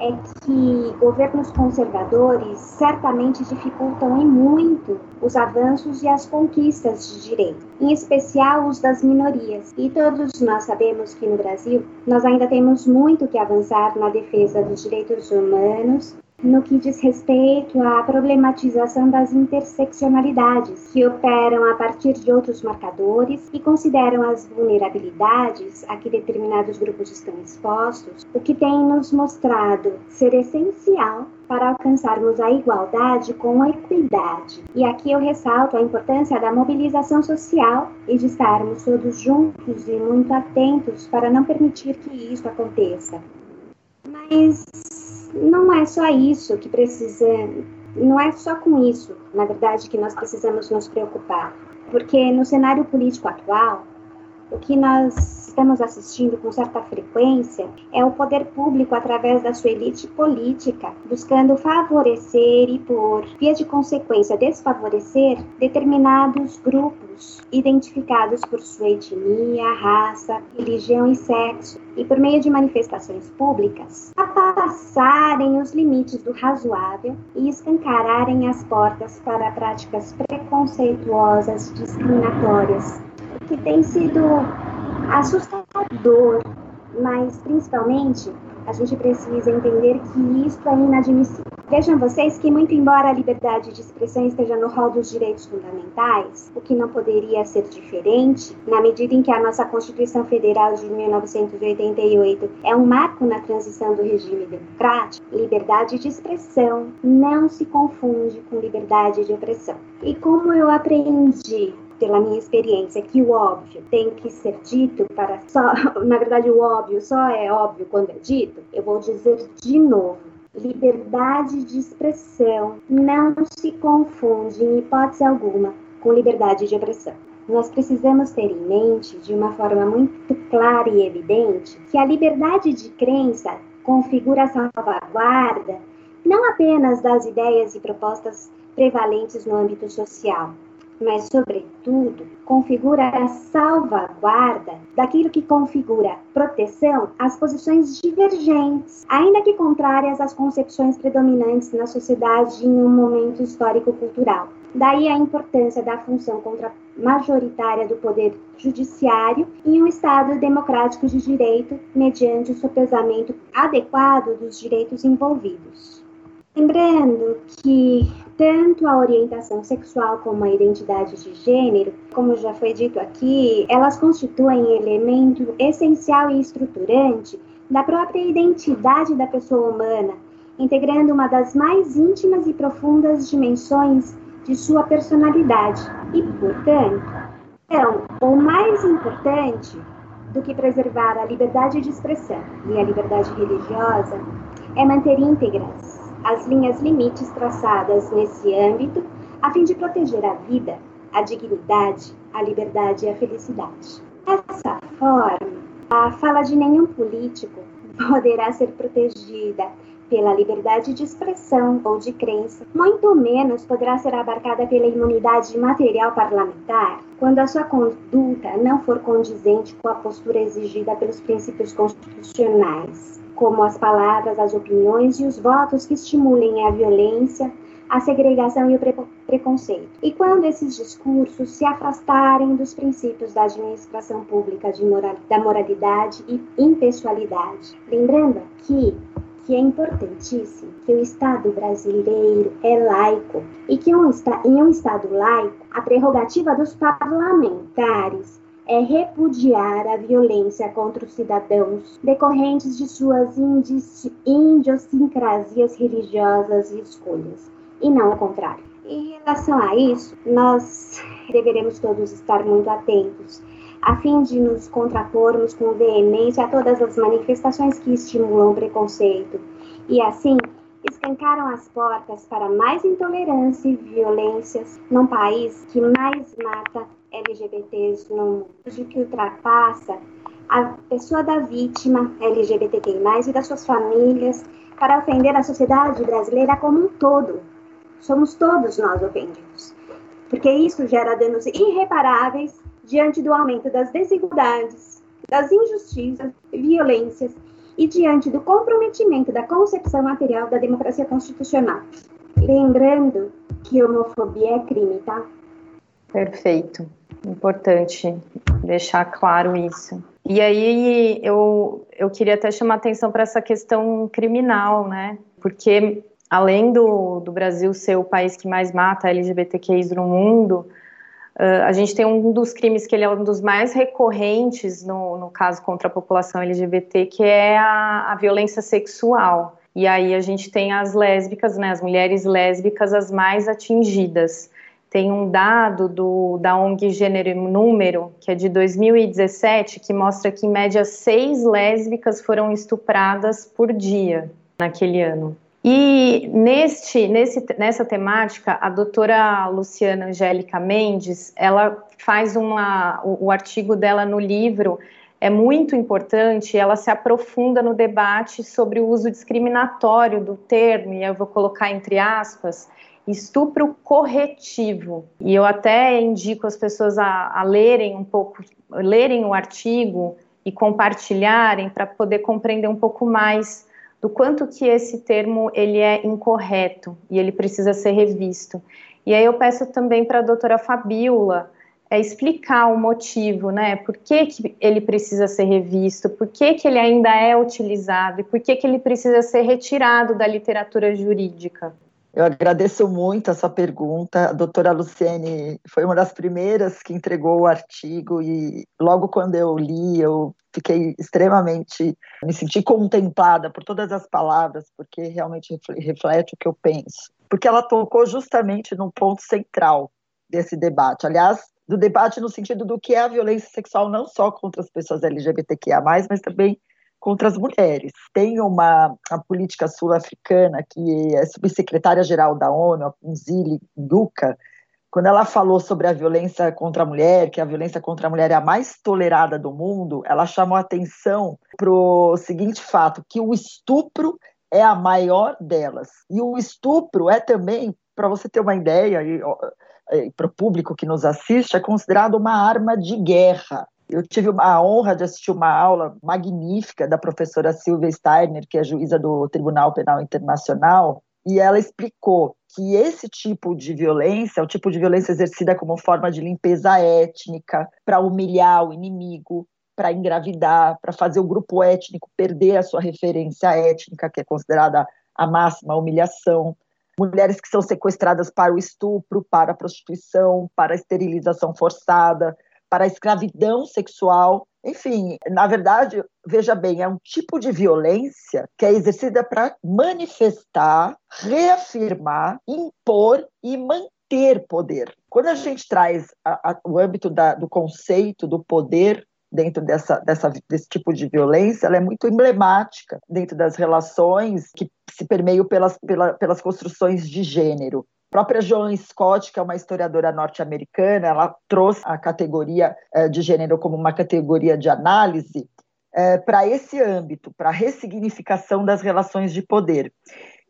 é que governos conservadores certamente dificultam e muito os avanços e as conquistas de direito, em especial os das minorias. E todos nós sabemos que no Brasil nós ainda temos muito que avançar na defesa dos direitos humanos no que diz respeito à problematização das interseccionalidades, que operam a partir de outros marcadores e consideram as vulnerabilidades a que determinados grupos estão expostos, o que tem nos mostrado ser essencial para alcançarmos a igualdade com a equidade. E aqui eu ressalto a importância da mobilização social e de estarmos todos juntos e muito atentos para não permitir que isso aconteça. Mas não é só isso que precisa, não é só com isso, na verdade, que nós precisamos nos preocupar. Porque no cenário político atual, o que nós estamos assistindo com certa frequência é o poder público, através da sua elite política, buscando favorecer e, por via de consequência, desfavorecer determinados grupos identificados por sua etnia, raça, religião e sexo, e por meio de manifestações públicas, a passarem os limites do razoável e escancararem as portas para práticas preconceituosas discriminatórias que tem sido assustador, mas principalmente a gente precisa entender que isso é inadmissível. Vejam vocês que, muito embora a liberdade de expressão esteja no rol dos direitos fundamentais, o que não poderia ser diferente, na medida em que a nossa Constituição Federal de 1988 é um marco na transição do regime democrático, liberdade de expressão não se confunde com liberdade de opressão. E como eu aprendi pela minha experiência, que o óbvio tem que ser dito para só, <laughs> na verdade o óbvio só é óbvio quando é dito, eu vou dizer de novo. Liberdade de expressão não se confunde em hipótese alguma com liberdade de opressão. Nós precisamos ter em mente, de uma forma muito clara e evidente, que a liberdade de crença configura a salvaguarda não apenas das ideias e propostas prevalentes no âmbito social, mas, sobretudo, configura a salvaguarda daquilo que configura proteção às posições divergentes, ainda que contrárias às concepções predominantes na sociedade em um momento histórico-cultural. Daí a importância da função contra majoritária do poder judiciário em um Estado democrático de direito, mediante o sopesamento adequado dos direitos envolvidos. Lembrando que tanto a orientação sexual como a identidade de gênero, como já foi dito aqui, elas constituem elemento essencial e estruturante da própria identidade da pessoa humana, integrando uma das mais íntimas e profundas dimensões de sua personalidade. E, portanto, então, o mais importante do que preservar a liberdade de expressão e a liberdade religiosa é manter íntegras as linhas limites traçadas nesse âmbito, a fim de proteger a vida, a dignidade, a liberdade e a felicidade. Dessa forma, a fala de nenhum político poderá ser protegida pela liberdade de expressão ou de crença, muito menos poderá ser abarcada pela imunidade material parlamentar quando a sua conduta não for condizente com a postura exigida pelos princípios constitucionais, como as palavras, as opiniões e os votos que estimulem a violência, a segregação e o pre preconceito. E quando esses discursos se afastarem dos princípios da administração pública moral, da moralidade e impessoalidade. Lembrando que que é importantíssimo que o Estado brasileiro é laico e que um, em um Estado laico, a prerrogativa dos parlamentares é repudiar a violência contra os cidadãos decorrentes de suas idiosincrasias religiosas e escolhas, e não o contrário. Em relação a isso, nós deveremos todos estar muito atentos a fim de nos contrapormos com veemência a todas as manifestações que estimulam o preconceito e, assim, escancaram as portas para mais intolerância e violências num país que mais mata LGBTs no mundo, que ultrapassa a pessoa da vítima LGBTQI+, e das suas famílias, para ofender a sociedade brasileira como um todo. Somos todos nós ofendidos, porque isso gera danos irreparáveis diante do aumento das desigualdades, das injustiças violências e diante do comprometimento da concepção material da democracia constitucional. Lembrando que homofobia é crime, tá? Perfeito. Importante deixar claro isso. E aí eu, eu queria até chamar atenção para essa questão criminal, né? Porque além do, do Brasil ser o país que mais mata LGBTQIs no mundo, Uh, a gente tem um dos crimes que ele é um dos mais recorrentes no, no caso contra a população LGBT, que é a, a, violência sexual. E aí a gente tem as lésbicas, né, as mulheres lésbicas as mais atingidas. Tem um dado do, da ONG Gênero e Número, que é de 2017, que mostra que em média seis lésbicas foram estupradas por dia naquele ano. E neste, nesse, nessa temática, a doutora Luciana Angélica Mendes, ela faz uma, o, o artigo dela no livro é muito importante, ela se aprofunda no debate sobre o uso discriminatório do termo, e eu vou colocar entre aspas, estupro corretivo. E eu até indico as pessoas a, a lerem um pouco, lerem o artigo e compartilharem para poder compreender um pouco mais do quanto que esse termo ele é incorreto e ele precisa ser revisto. E aí eu peço também para a doutora Fabiola é, explicar o motivo, né? Por que, que ele precisa ser revisto, por que, que ele ainda é utilizado e por que, que ele precisa ser retirado da literatura jurídica. Eu agradeço muito essa pergunta. A doutora Luciene foi uma das primeiras que entregou o artigo e logo quando eu li, eu fiquei extremamente, me senti contemplada por todas as palavras, porque realmente reflete o que eu penso. Porque ela tocou justamente no ponto central desse debate. Aliás, do debate no sentido do que é a violência sexual não só contra as pessoas LGBTQIA+, mas também contra as mulheres. Tem uma a política sul-africana que é subsecretária-geral da ONU, a Punzili Duca, quando ela falou sobre a violência contra a mulher, que a violência contra a mulher é a mais tolerada do mundo, ela chamou atenção para o seguinte fato, que o estupro é a maior delas. E o estupro é também, para você ter uma ideia, para o público que nos assiste, é considerado uma arma de guerra. Eu tive a honra de assistir uma aula magnífica da professora Silvia Steiner, que é juíza do Tribunal Penal Internacional, e ela explicou que esse tipo de violência, o tipo de violência exercida como forma de limpeza étnica, para humilhar o inimigo, para engravidar, para fazer o grupo étnico perder a sua referência étnica, que é considerada a máxima humilhação, mulheres que são sequestradas para o estupro, para a prostituição, para a esterilização forçada, para a escravidão sexual. Enfim, na verdade, veja bem, é um tipo de violência que é exercida para manifestar, reafirmar, impor e manter poder. Quando a gente traz a, a, o âmbito da, do conceito do poder dentro dessa, dessa, desse tipo de violência, ela é muito emblemática dentro das relações que se permeiam pelas, pela, pelas construções de gênero. Própria Joan Scott, que é uma historiadora norte-americana, ela trouxe a categoria eh, de gênero como uma categoria de análise eh, para esse âmbito, para a ressignificação das relações de poder.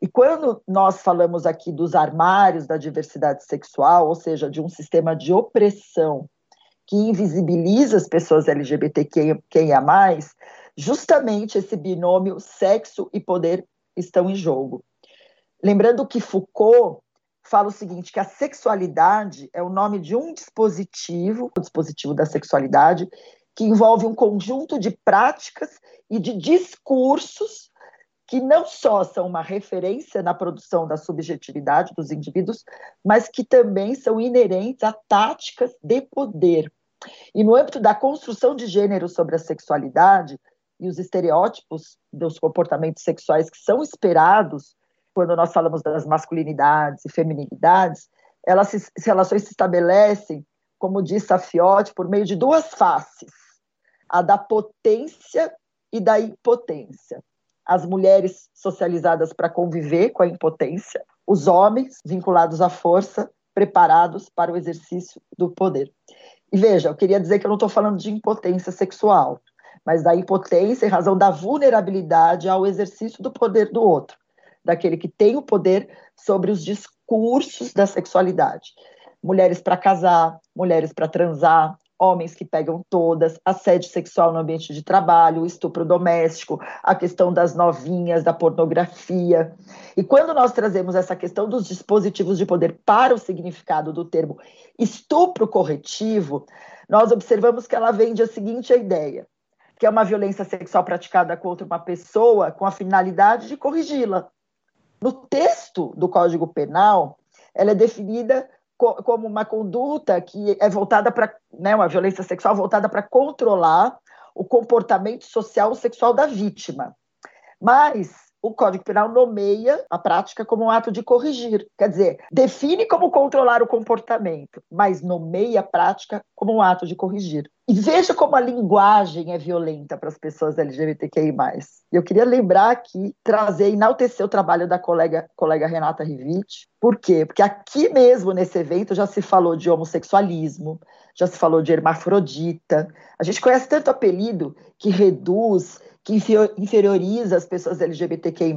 E quando nós falamos aqui dos armários da diversidade sexual, ou seja, de um sistema de opressão que invisibiliza as pessoas LGBTQIA+, justamente esse binômio sexo e poder estão em jogo. Lembrando que Foucault fala o seguinte, que a sexualidade é o nome de um dispositivo, o dispositivo da sexualidade, que envolve um conjunto de práticas e de discursos que não só são uma referência na produção da subjetividade dos indivíduos, mas que também são inerentes a táticas de poder. E no âmbito da construção de gênero sobre a sexualidade e os estereótipos dos comportamentos sexuais que são esperados quando nós falamos das masculinidades e feminilidades, elas se, as relações se estabelecem, como diz Safiotti, por meio de duas faces: a da potência e da impotência. As mulheres socializadas para conviver com a impotência, os homens vinculados à força, preparados para o exercício do poder. E veja, eu queria dizer que eu não estou falando de impotência sexual, mas da impotência em razão da vulnerabilidade ao exercício do poder do outro, daquele que tem o poder sobre os discursos da sexualidade. Mulheres para casar, mulheres para transar, homens que pegam todas, assédio sexual no ambiente de trabalho, estupro doméstico, a questão das novinhas, da pornografia. E quando nós trazemos essa questão dos dispositivos de poder para o significado do termo estupro corretivo, nós observamos que ela vende a seguinte ideia: que é uma violência sexual praticada contra uma pessoa com a finalidade de corrigi-la. No texto do Código Penal, ela é definida como uma conduta que é voltada para né, uma violência sexual voltada para controlar o comportamento social sexual da vítima. Mas o Código Penal nomeia a prática como um ato de corrigir. Quer dizer, define como controlar o comportamento, mas nomeia a prática como um ato de corrigir. E veja como a linguagem é violenta para as pessoas LGBTQI+. Eu queria lembrar aqui, trazer, enaltecer o trabalho da colega, colega Renata Rivit. Por quê? Porque aqui mesmo, nesse evento, já se falou de homossexualismo, já se falou de hermafrodita. A gente conhece tanto apelido que reduz que inferioriza as pessoas LGBTQI+,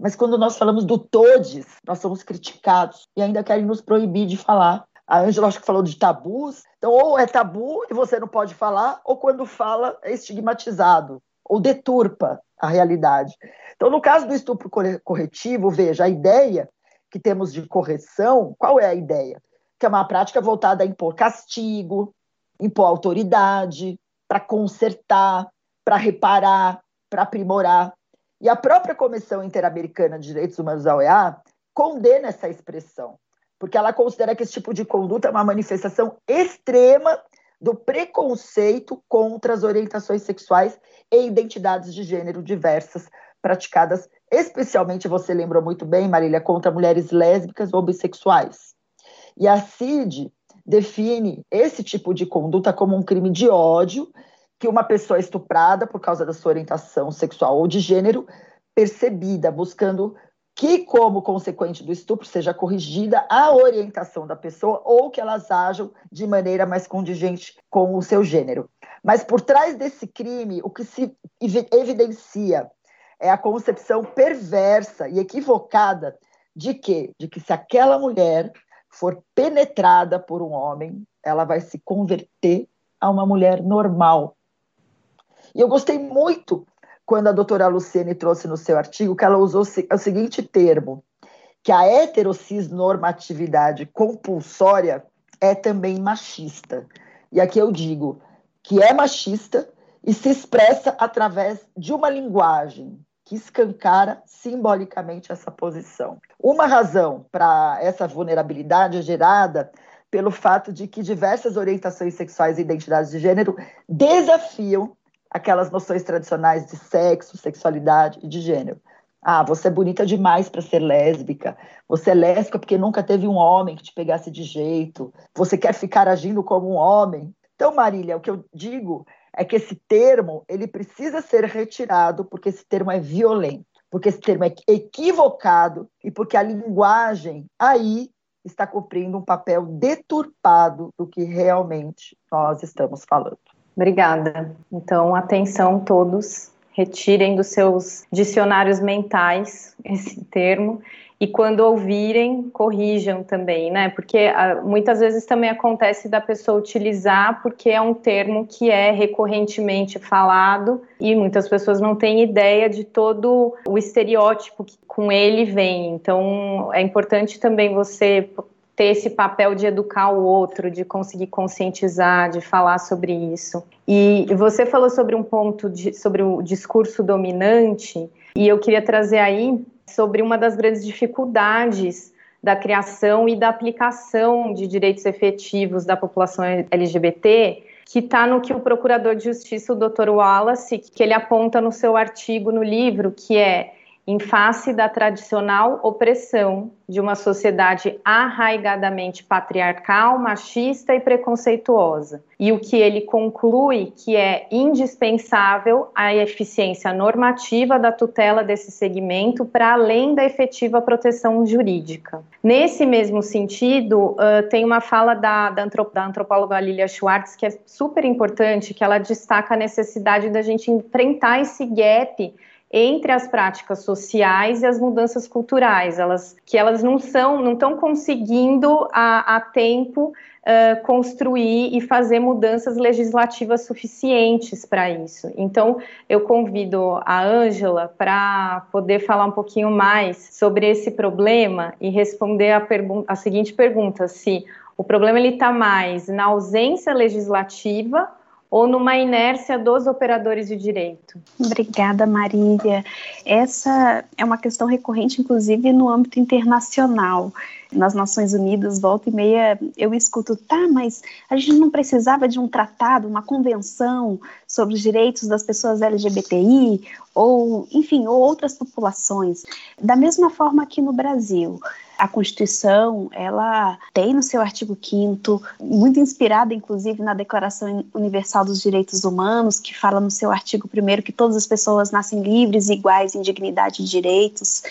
mas quando nós falamos do todes, nós somos criticados e ainda querem nos proibir de falar. A Ângela acho que falou de tabus, então ou é tabu e você não pode falar, ou quando fala é estigmatizado, ou deturpa a realidade. Então, no caso do estupro corretivo, veja, a ideia que temos de correção, qual é a ideia? Que é uma prática voltada a impor castigo, impor autoridade, para consertar, para reparar, para aprimorar. E a própria Comissão Interamericana de Direitos Humanos da OEA condena essa expressão, porque ela considera que esse tipo de conduta é uma manifestação extrema do preconceito contra as orientações sexuais e identidades de gênero diversas praticadas, especialmente, você lembrou muito bem, Marília, contra mulheres lésbicas ou bissexuais. E a CID define esse tipo de conduta como um crime de ódio que uma pessoa estuprada por causa da sua orientação sexual ou de gênero, percebida, buscando que, como consequente do estupro, seja corrigida a orientação da pessoa ou que elas ajam de maneira mais condigente com o seu gênero. Mas por trás desse crime, o que se evidencia é a concepção perversa e equivocada de que, de que se aquela mulher for penetrada por um homem, ela vai se converter a uma mulher normal, e eu gostei muito quando a doutora Luciene trouxe no seu artigo que ela usou o seguinte termo, que a heterocisnormatividade compulsória é também machista. E aqui eu digo que é machista e se expressa através de uma linguagem que escancara simbolicamente essa posição. Uma razão para essa vulnerabilidade é gerada pelo fato de que diversas orientações sexuais e identidades de gênero desafiam aquelas noções tradicionais de sexo, sexualidade e de gênero. Ah, você é bonita demais para ser lésbica. Você é lésbica porque nunca teve um homem que te pegasse de jeito. Você quer ficar agindo como um homem. Então, Marília, o que eu digo é que esse termo ele precisa ser retirado porque esse termo é violento, porque esse termo é equivocado e porque a linguagem aí está cumprindo um papel deturpado do que realmente nós estamos falando. Obrigada. Então, atenção todos, retirem dos seus dicionários mentais esse termo e quando ouvirem, corrijam também, né? Porque ah, muitas vezes também acontece da pessoa utilizar porque é um termo que é recorrentemente falado e muitas pessoas não têm ideia de todo o estereótipo que com ele vem. Então, é importante também você ter esse papel de educar o outro, de conseguir conscientizar, de falar sobre isso. E você falou sobre um ponto de, sobre o discurso dominante, e eu queria trazer aí sobre uma das grandes dificuldades da criação e da aplicação de direitos efetivos da população LGBT, que está no que o Procurador de Justiça, o Dr. Wallace, que ele aponta no seu artigo no livro, que é em face da tradicional opressão de uma sociedade arraigadamente patriarcal, machista e preconceituosa. E o que ele conclui que é indispensável a eficiência normativa da tutela desse segmento para além da efetiva proteção jurídica. Nesse mesmo sentido, uh, tem uma fala da, da, da antropóloga Lilia Schwartz que é super importante, que ela destaca a necessidade da gente enfrentar esse gap entre as práticas sociais e as mudanças culturais, elas que elas não são, não estão conseguindo a, a tempo uh, construir e fazer mudanças legislativas suficientes para isso. Então, eu convido a Ângela para poder falar um pouquinho mais sobre esse problema e responder a, a seguinte pergunta: se o problema ele está mais na ausência legislativa ou numa inércia dos operadores de direito? Obrigada, Marília. Essa é uma questão recorrente, inclusive, no âmbito internacional. Nas Nações Unidas, volta e meia, eu escuto, tá, mas a gente não precisava de um tratado, uma convenção sobre os direitos das pessoas LGBTI, ou, enfim, ou outras populações. Da mesma forma aqui no Brasil, a Constituição, ela tem no seu artigo 5 muito inspirada inclusive na Declaração Universal dos Direitos Humanos, que fala no seu artigo 1 que todas as pessoas nascem livres iguais em dignidade e direitos.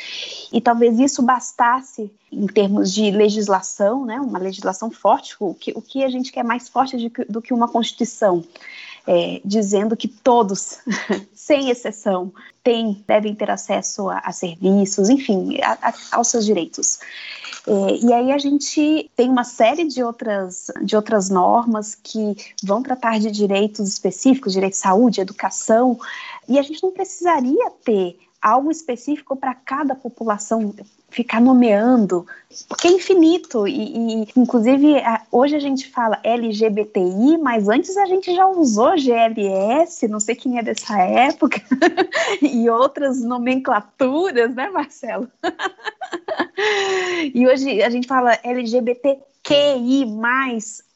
E talvez isso bastasse em termos de legislação, né, uma legislação forte, o que, o que a gente quer mais forte do que uma Constituição é, dizendo que todos, <laughs> sem exceção, têm, devem ter acesso a, a serviços, enfim, a, a, aos seus direitos. É, e aí a gente tem uma série de outras, de outras normas que vão tratar de direitos específicos, direito de saúde, educação, e a gente não precisaria ter algo específico para cada população ficar nomeando, porque é infinito e, e, inclusive hoje a gente fala LGBTI, mas antes a gente já usou GLS, não sei quem é dessa época, <laughs> e outras nomenclaturas, né, Marcelo? <laughs> e hoje a gente fala LGBTQI+,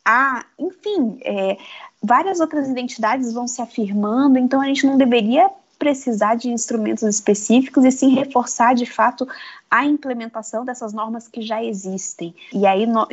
A, enfim, é, várias outras identidades vão se afirmando, então a gente não deveria precisar de instrumentos específicos e sim reforçar de fato a implementação dessas normas que já existem. E aí no,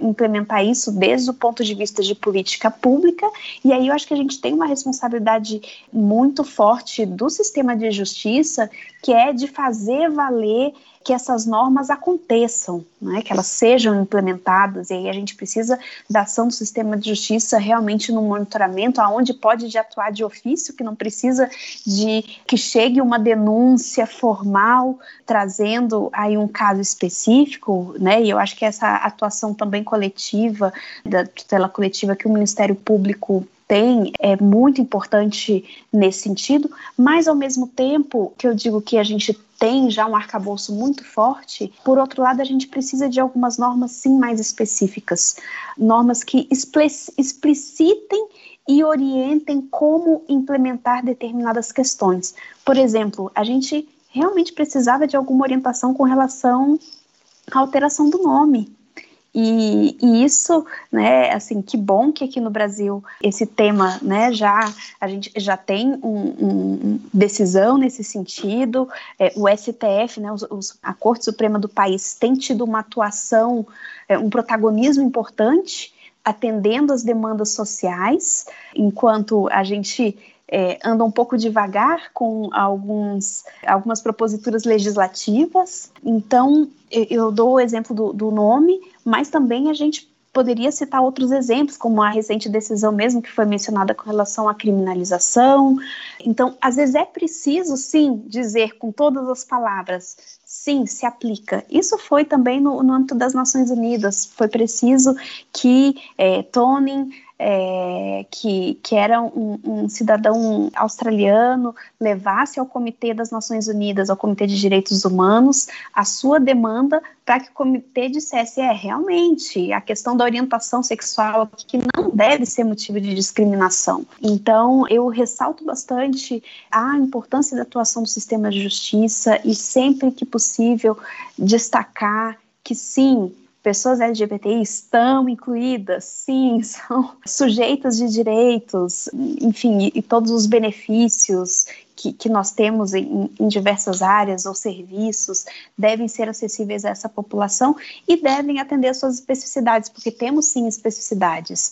implementar isso desde o ponto de vista de política pública, e aí eu acho que a gente tem uma responsabilidade muito forte do sistema de justiça, que é de fazer valer que essas normas aconteçam, né, que elas sejam implementadas, e aí a gente precisa da ação do sistema de justiça realmente no monitoramento, aonde pode de atuar de ofício, que não precisa de que chegue uma denúncia formal trazendo aí um caso específico, né, e eu acho que essa atuação também coletiva, da tutela coletiva que o Ministério Público tem é muito importante nesse sentido, mas ao mesmo tempo que eu digo que a gente tem já um arcabouço muito forte, por outro lado, a gente precisa de algumas normas sim mais específicas, normas que explicitem e orientem como implementar determinadas questões. Por exemplo, a gente realmente precisava de alguma orientação com relação à alteração do nome. E, e, isso, né, assim, que bom que aqui no Brasil esse tema, né, já a gente já tem um, um decisão nesse sentido. É, o STF, né, os, os, a Corte Suprema do país tem tido uma atuação, é, um protagonismo importante atendendo as demandas sociais, enquanto a gente é, anda um pouco devagar com alguns, algumas proposituras legislativas. Então, eu dou o exemplo do, do nome, mas também a gente poderia citar outros exemplos, como a recente decisão mesmo que foi mencionada com relação à criminalização. Então, às vezes é preciso, sim, dizer com todas as palavras, sim, se aplica. Isso foi também no, no âmbito das Nações Unidas. Foi preciso que é, Tony é, que, que era um, um, cidadão australiano, levasse ao Comitê das Nações Unidas, ao Comitê de Direitos Humanos, a sua demanda para que o comitê dissesse: é, realmente, a questão da orientação sexual que não deve ser motivo de discriminação. Então, eu ressalto bastante a importância da atuação do sistema de justiça e, sempre que possível, destacar que sim, pessoas LGBTI estão incluídas, sim, <laughs> são sujeitas de direitos, enfim, e, todos os benefícios que, que nós temos em, em, diversas áreas ou serviços devem ser acessíveis a essa população e devem atender às suas especificidades, porque temos sim especificidades.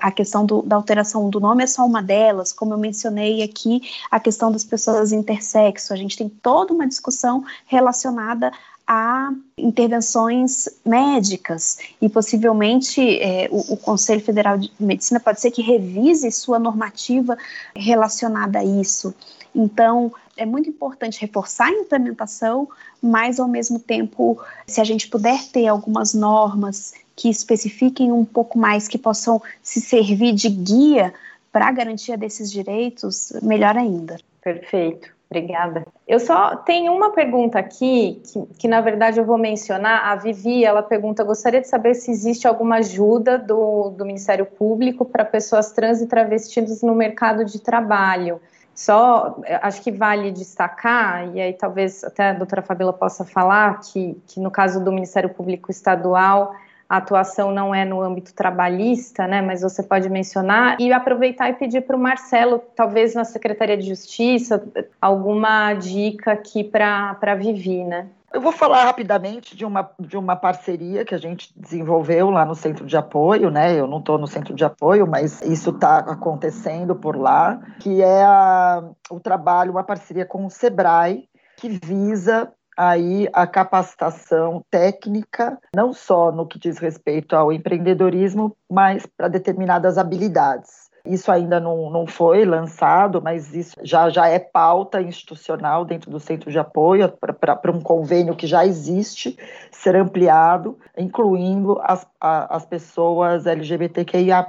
A questão do, da alteração do nome é só uma delas, como eu mencionei aqui, a questão das pessoas intersexo. A gente tem toda uma discussão relacionada a intervenções médicas e possivelmente é, o, o, Conselho Federal de Medicina pode ser que revise sua normativa relacionada a isso. Então, é muito importante reforçar a implementação, mas ao mesmo tempo, se a gente puder ter algumas normas que especifiquem um pouco mais, que possam se servir de guia para a garantia desses direitos, melhor ainda. Perfeito. Obrigada. Eu só tenho uma pergunta aqui, que, que, na verdade eu vou mencionar. A Vivi, ela pergunta: gostaria de saber se existe alguma ajuda do, do Ministério Público para pessoas trans e travestidas no mercado de trabalho. Só acho que vale destacar, e aí talvez até a doutora Fabíola possa falar, que, que no caso do Ministério Público Estadual a atuação não é no âmbito trabalhista, né, mas você pode mencionar e aproveitar e pedir para o Marcelo, talvez na Secretaria de Justiça, alguma dica aqui para a Vivi, né? Eu vou falar rapidamente de uma, de uma parceria que a gente desenvolveu lá no centro de apoio, né? Eu não estou no centro de apoio, mas isso está acontecendo por lá, que é a, o trabalho, uma parceria com o Sebrae, que visa aí a capacitação técnica, não só no que diz respeito ao empreendedorismo, mas para determinadas habilidades. Isso ainda não, não foi lançado, mas isso já, já é pauta institucional dentro do centro de apoio para um convênio que já existe ser ampliado, incluindo as, a, as pessoas LGBTQIA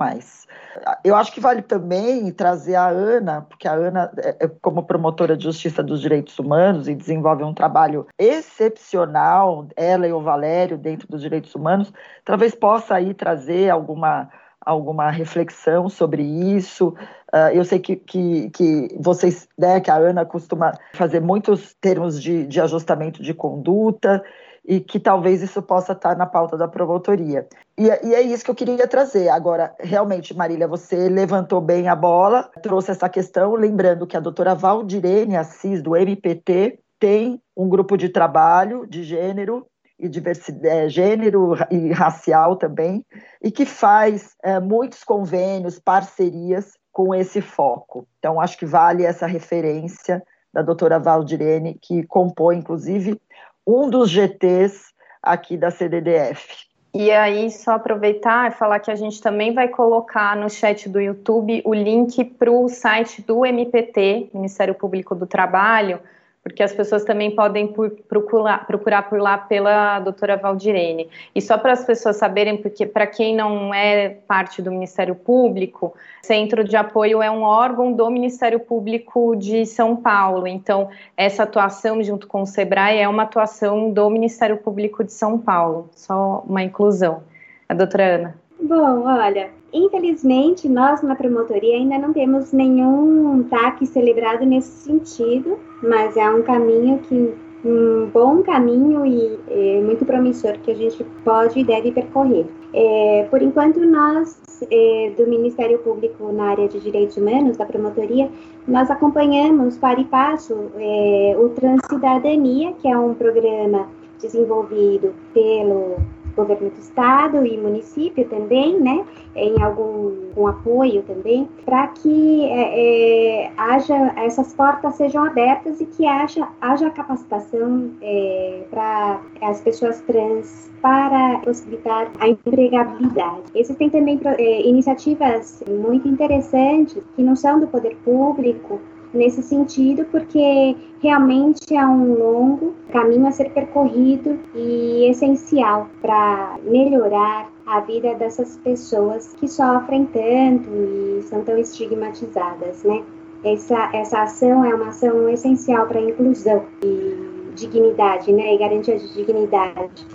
eu acho que vale também trazer a Ana, porque a Ana, é, é, como promotora de justiça dos direitos humanos, e desenvolve um trabalho excepcional, ela e o Valério, dentro dos direitos humanos, talvez possa aí trazer alguma, alguma reflexão sobre isso. Uh, eu sei que, que, que vocês, né, que a Ana costuma fazer muitos termos de, de ajustamento de conduta, e que talvez isso possa estar na pauta da promotoria. E, é, e, é isso que eu queria trazer. Agora, realmente, Marília, você levantou bem a bola, trouxe essa questão, lembrando que a doutora Valdirene Assis, do MPT, tem um grupo de trabalho de gênero e diversidade, é, gênero e racial também, e que faz é, muitos convênios, parcerias com esse foco. Então, acho que vale essa referência da doutora Valdirene, que compõe, inclusive, um dos GTs aqui da CDDF. E aí, só aproveitar e falar que a gente também vai colocar no chat do YouTube o link para o site do MPT, Ministério Público do Trabalho, porque as pessoas também podem procurar, procurar por lá pela doutora Valdirene. E só para as pessoas saberem, porque para quem não é parte do Ministério Público, Centro de Apoio é um órgão do Ministério Público de São Paulo. Então, essa atuação junto com o SEBRAE é uma atuação do Ministério Público de São Paulo. Só uma inclusão. A doutora Ana. Bom, olha, Infelizmente, nós na promotoria ainda não temos nenhum TAC celebrado nesse sentido, mas é um caminho que um bom caminho e é, muito promissor que a gente pode e deve percorrer. É, por enquanto, nós é, do Ministério Público na área de Direitos Humanos, da promotoria, nós acompanhamos para e passo é, o Transcidadania, que é um programa desenvolvido pelo governo do estado e município também, né, em algum um apoio também, para que é, é, haja essas portas sejam abertas e que haja, haja capacitação é, para as pessoas trans para possibilitar a empregabilidade. Existem também é, iniciativas muito interessantes que não são do poder público, nesse sentido, porque realmente é um longo caminho a ser percorrido e essencial para melhorar a vida dessas pessoas que sofrem tanto e são tão estigmatizadas, né? Essa, essa ação é uma ação essencial para a inclusão e dignidade, né? E garantia de dignidade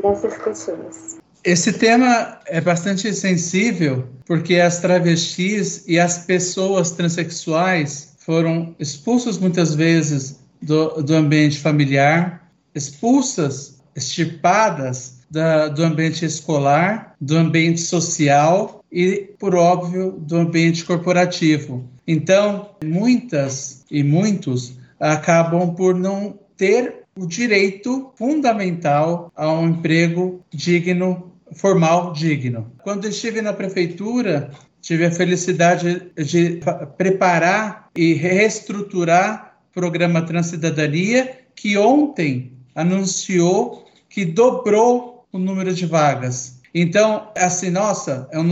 dessas pessoas. Esse tema é bastante sensível porque as travestis e as pessoas transexuais foram expulsos muitas vezes do, do ambiente familiar, expulsas, extirpadas da, do ambiente escolar, do ambiente social e, por óbvio, do ambiente corporativo. Então, muitas e muitos acabam por não ter o direito fundamental a um emprego digno, formal digno. Quando estive na prefeitura, tive a felicidade de preparar e reestruturar o programa Transcidadania, que ontem anunciou que dobrou o número de vagas. Então, assim, nossa, é o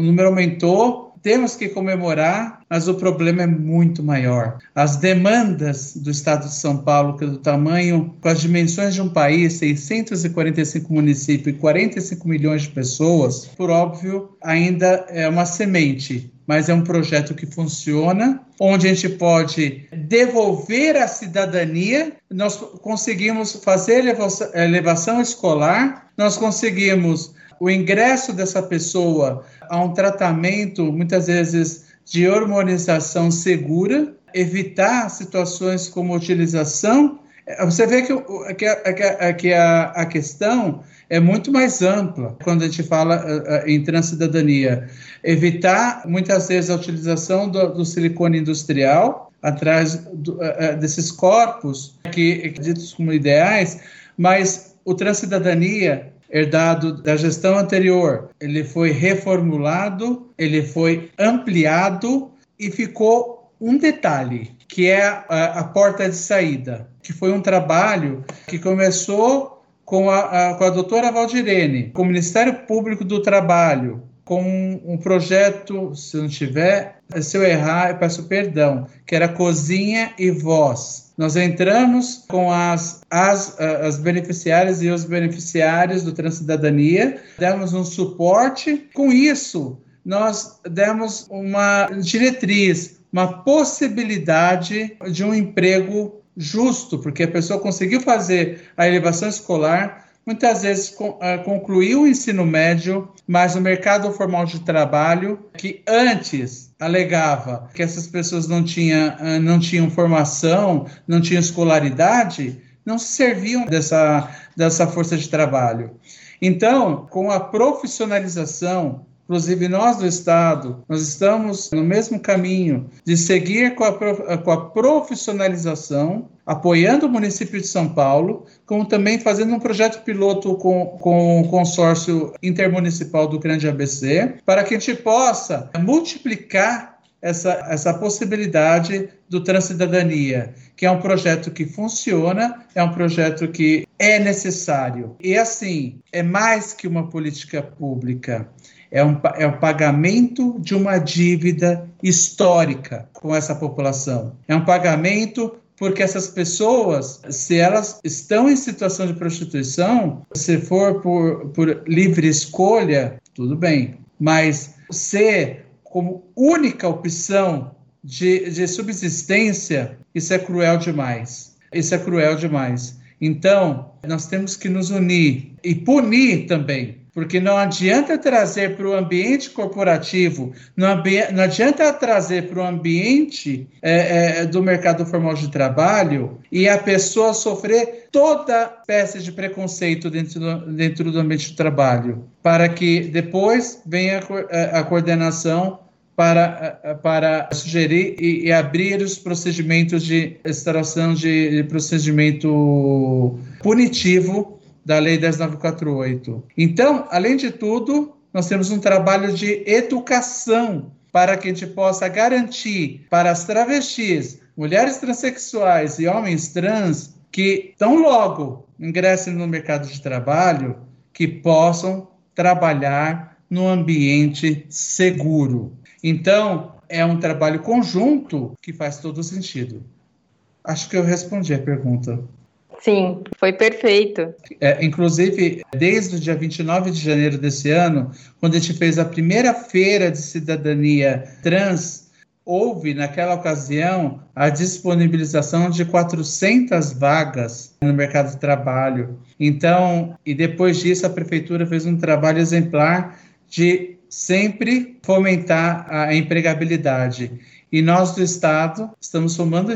número aumentou, temos que comemorar, mas o problema é muito maior. As demandas do Estado de São Paulo, que é do tamanho, com as dimensões de um país, 645 municípios e 45 milhões de pessoas, por óbvio, ainda é uma semente mas é um projeto que funciona, onde a gente pode devolver a cidadania, nós conseguimos fazer elevação, escolar, nós conseguimos o ingresso dessa pessoa a um tratamento, muitas vezes, de hormonização segura, evitar situações como utilização. Você vê que, que, que a, a questão é muito mais ampla quando a gente fala uh, em transcidadania. Evitar, muitas vezes, a utilização do, do silicone industrial atrás do, uh, desses corpos que, que ditos como ideais, mas o transcidadania herdado da gestão anterior. Ele foi reformulado, ele foi ampliado e ficou um detalhe, que é a, a porta de saída, que foi um trabalho que começou com a, a, com a doutora Valdirene, com o Ministério Público do Trabalho, com um, projeto, se não tiver, se eu errar, eu peço perdão, que era Cozinha e Voz nós entramos com as, as, as beneficiárias e os beneficiários do Transcidadania, demos um suporte. Com isso, nós demos uma diretriz, uma possibilidade de um emprego justo, porque a pessoa conseguiu fazer a elevação escolar, muitas vezes ah, concluiu o ensino médio, mas o mercado formal de trabalho, que antes alegava que essas pessoas não, tinha, ah, não tinham formação, não tinham escolaridade, não se serviam dessa, dessa força de trabalho. Então, com a profissionalização Inclusive, nós do Estado, nós estamos no mesmo caminho de seguir com a, com a profissionalização, apoiando o município de São Paulo, como também fazendo um projeto piloto com, com o consórcio intermunicipal do Grande ABC, para que a gente possa multiplicar essa, essa possibilidade do Transcidadania, que é um projeto que funciona, é um projeto que é necessário. E assim, é mais que uma política pública é, um, é o pagamento de uma dívida histórica com essa população. É um pagamento porque essas pessoas, se elas estão em situação de prostituição, se for por, por livre escolha, tudo bem. Mas ser como única opção de, de subsistência, isso é cruel demais. Isso é cruel demais. Então, nós temos que nos unir e punir também porque não adianta trazer para o ambiente corporativo, não, não adianta trazer para o ambiente é, é, do mercado formal de trabalho e a pessoa sofrer toda espécie de preconceito dentro do, dentro do ambiente de trabalho, para que depois venha a, a coordenação para, para sugerir e, e, abrir os procedimentos de extração de, de procedimento punitivo da Lei 10948. Então, além de tudo, nós temos um trabalho de educação para que a gente possa garantir para as travestis, mulheres transexuais e homens trans que tão logo ingressem no mercado de trabalho, que possam trabalhar no ambiente seguro. Então, é um trabalho conjunto que faz todo sentido. Acho que eu respondi a pergunta. Sim, foi perfeito. É, inclusive, desde o dia 29 de janeiro desse ano, quando a gente fez a primeira feira de cidadania trans, houve, naquela ocasião, a disponibilização de 400 vagas no mercado de trabalho. Então, e depois disso, a prefeitura fez um trabalho exemplar de sempre fomentar a empregabilidade. E nós do Estado estamos somando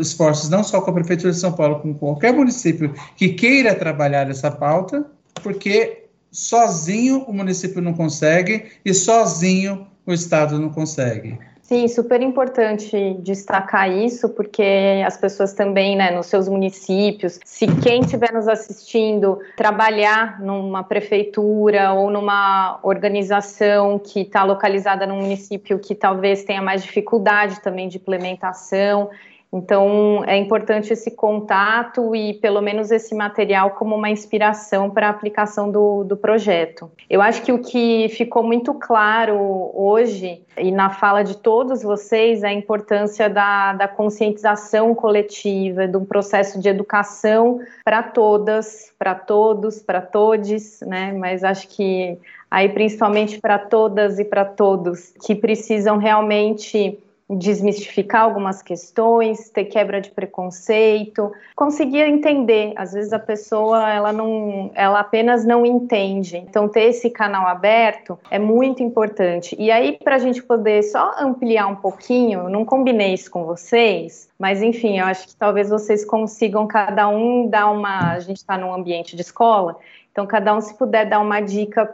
esforços não só com a Prefeitura de São Paulo, com qualquer município que queira trabalhar essa pauta, porque sozinho o município não consegue e sozinho o Estado não consegue. Sim, super importante destacar isso, porque as pessoas também, né, nos seus municípios, se quem estiver nos assistindo trabalhar numa prefeitura ou numa organização que está localizada num município que talvez tenha mais dificuldade também de implementação, então, é importante esse contato e, pelo menos, esse material como uma inspiração para a aplicação do, do projeto. Eu acho que o que ficou muito claro hoje, e na fala de todos vocês, é a importância da, da conscientização coletiva, de um processo de educação para todas, para todos, para todes, né? Mas acho que aí, principalmente para todas e para todos, que precisam realmente desmistificar algumas questões, ter quebra de preconceito, conseguir entender. Às vezes a pessoa ela não, ela apenas não entende. Então ter esse canal aberto é muito importante. E aí para a gente poder só ampliar um pouquinho, não combinei isso com vocês, mas enfim, eu acho que talvez vocês consigam cada um dar uma. A gente está num ambiente de escola. Então, cada um, se puder dar uma dica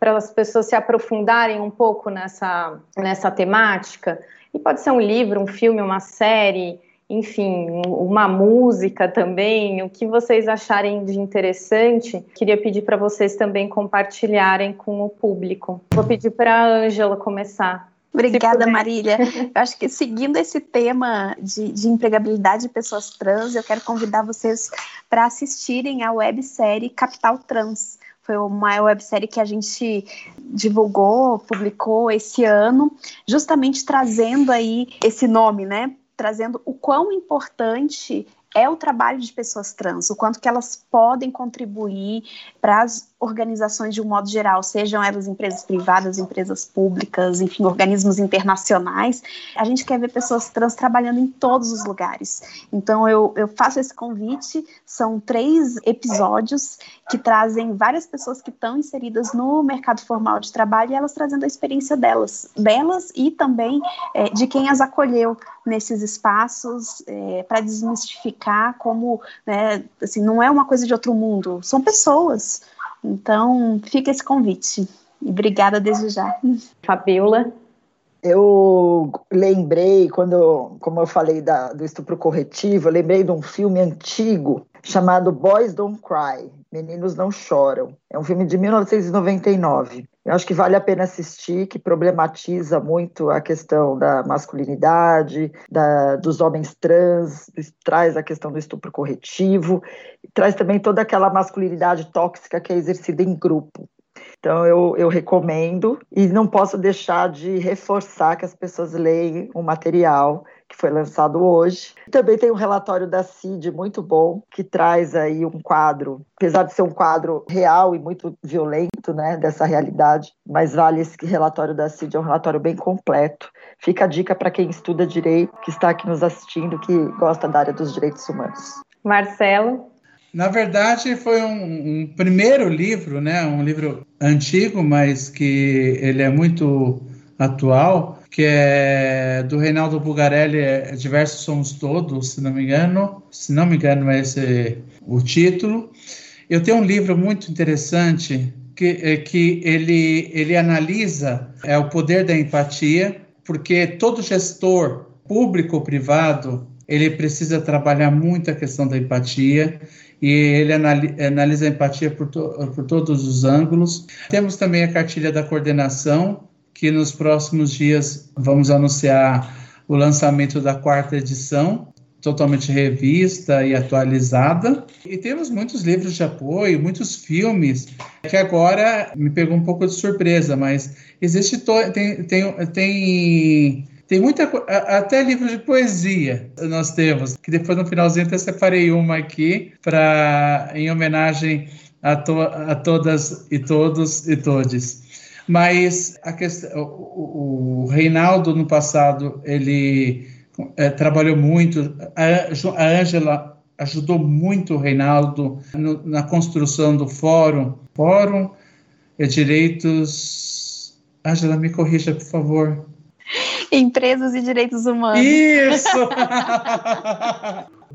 para as pessoas se aprofundarem um pouco nessa, nessa temática, e pode ser um livro, um filme, uma série, enfim, uma música também, o que vocês acharem de interessante. Queria pedir para vocês também compartilharem com o público. Vou pedir para a Ângela começar. Obrigada, Marília. <laughs> Eu acho que seguindo esse tema de, de, empregabilidade de pessoas trans, eu quero convidar vocês para assistirem a websérie Capital Trans. Foi uma websérie que a gente divulgou, publicou esse ano, justamente trazendo aí esse nome, né? Trazendo o quão importante é o trabalho de pessoas trans, o quanto que elas podem contribuir para as organizações de um modo geral, sejam elas empresas privadas, empresas públicas, enfim, organismos internacionais. A gente quer ver pessoas trans trabalhando em todos os lugares. Então, eu, eu faço esse convite. São três episódios que trazem várias pessoas que estão inseridas no mercado formal de trabalho e elas trazendo a experiência delas, delas e também é, de quem as acolheu nesses espaços é, para desmistificar como, né, assim, não é uma coisa de outro mundo, são pessoas. Então, fica esse convite. E obrigada desde já. Fabiola? Eu lembrei, quando, como eu falei da, do estupro corretivo, eu lembrei de um filme antigo chamado Boys Don't Cry, Meninos Não Choram. É um filme de 1999. Eu acho que vale a pena assistir, que problematiza muito a questão da masculinidade, da, dos homens trans, traz a questão do estupro corretivo, traz também toda aquela masculinidade tóxica que é exercida em grupo. Então eu, eu recomendo e não posso deixar de reforçar que as pessoas leem o material que foi lançado hoje. Também tem um relatório da CID muito bom, que traz aí um quadro, apesar de ser um quadro real e muito violento, né, dessa realidade, mas vale esse relatório da CID, é um relatório bem completo. Fica a dica para quem estuda direito, que está aqui nos assistindo, que gosta da área dos direitos humanos. Marcelo? Na verdade, foi um, um, primeiro livro, né? Um livro antigo, mas que ele é muito atual, que é do Reinaldo Bugarelli, é Diversos Somos Todos, se não me engano. Se não me engano, é esse o título. Eu tenho um livro muito interessante que, é, que ele, ele analisa é, o poder da empatia, porque todo gestor, público ou privado, ele precisa trabalhar muito a questão da empatia e ele analisa a empatia por, to, por todos os ângulos. Temos também a cartilha da coordenação, que nos próximos dias vamos anunciar o lançamento da quarta edição, totalmente revista e atualizada. E temos muitos livros de apoio, muitos filmes, que agora me pegou um pouco de surpresa, mas existe tem, tem, tem tem muita até livros de poesia nós temos, que depois no finalzinho até separei uma aqui para em homenagem a, to, a todas e todos e todes. Mas a questão, o, o Reinaldo no passado ele é, trabalhou muito, a Ângela ajudou muito o Reinaldo no, na construção do fórum, fórum é direitos. Ângela, me corrija, por favor. Empresas e direitos humanos. Isso! <laughs>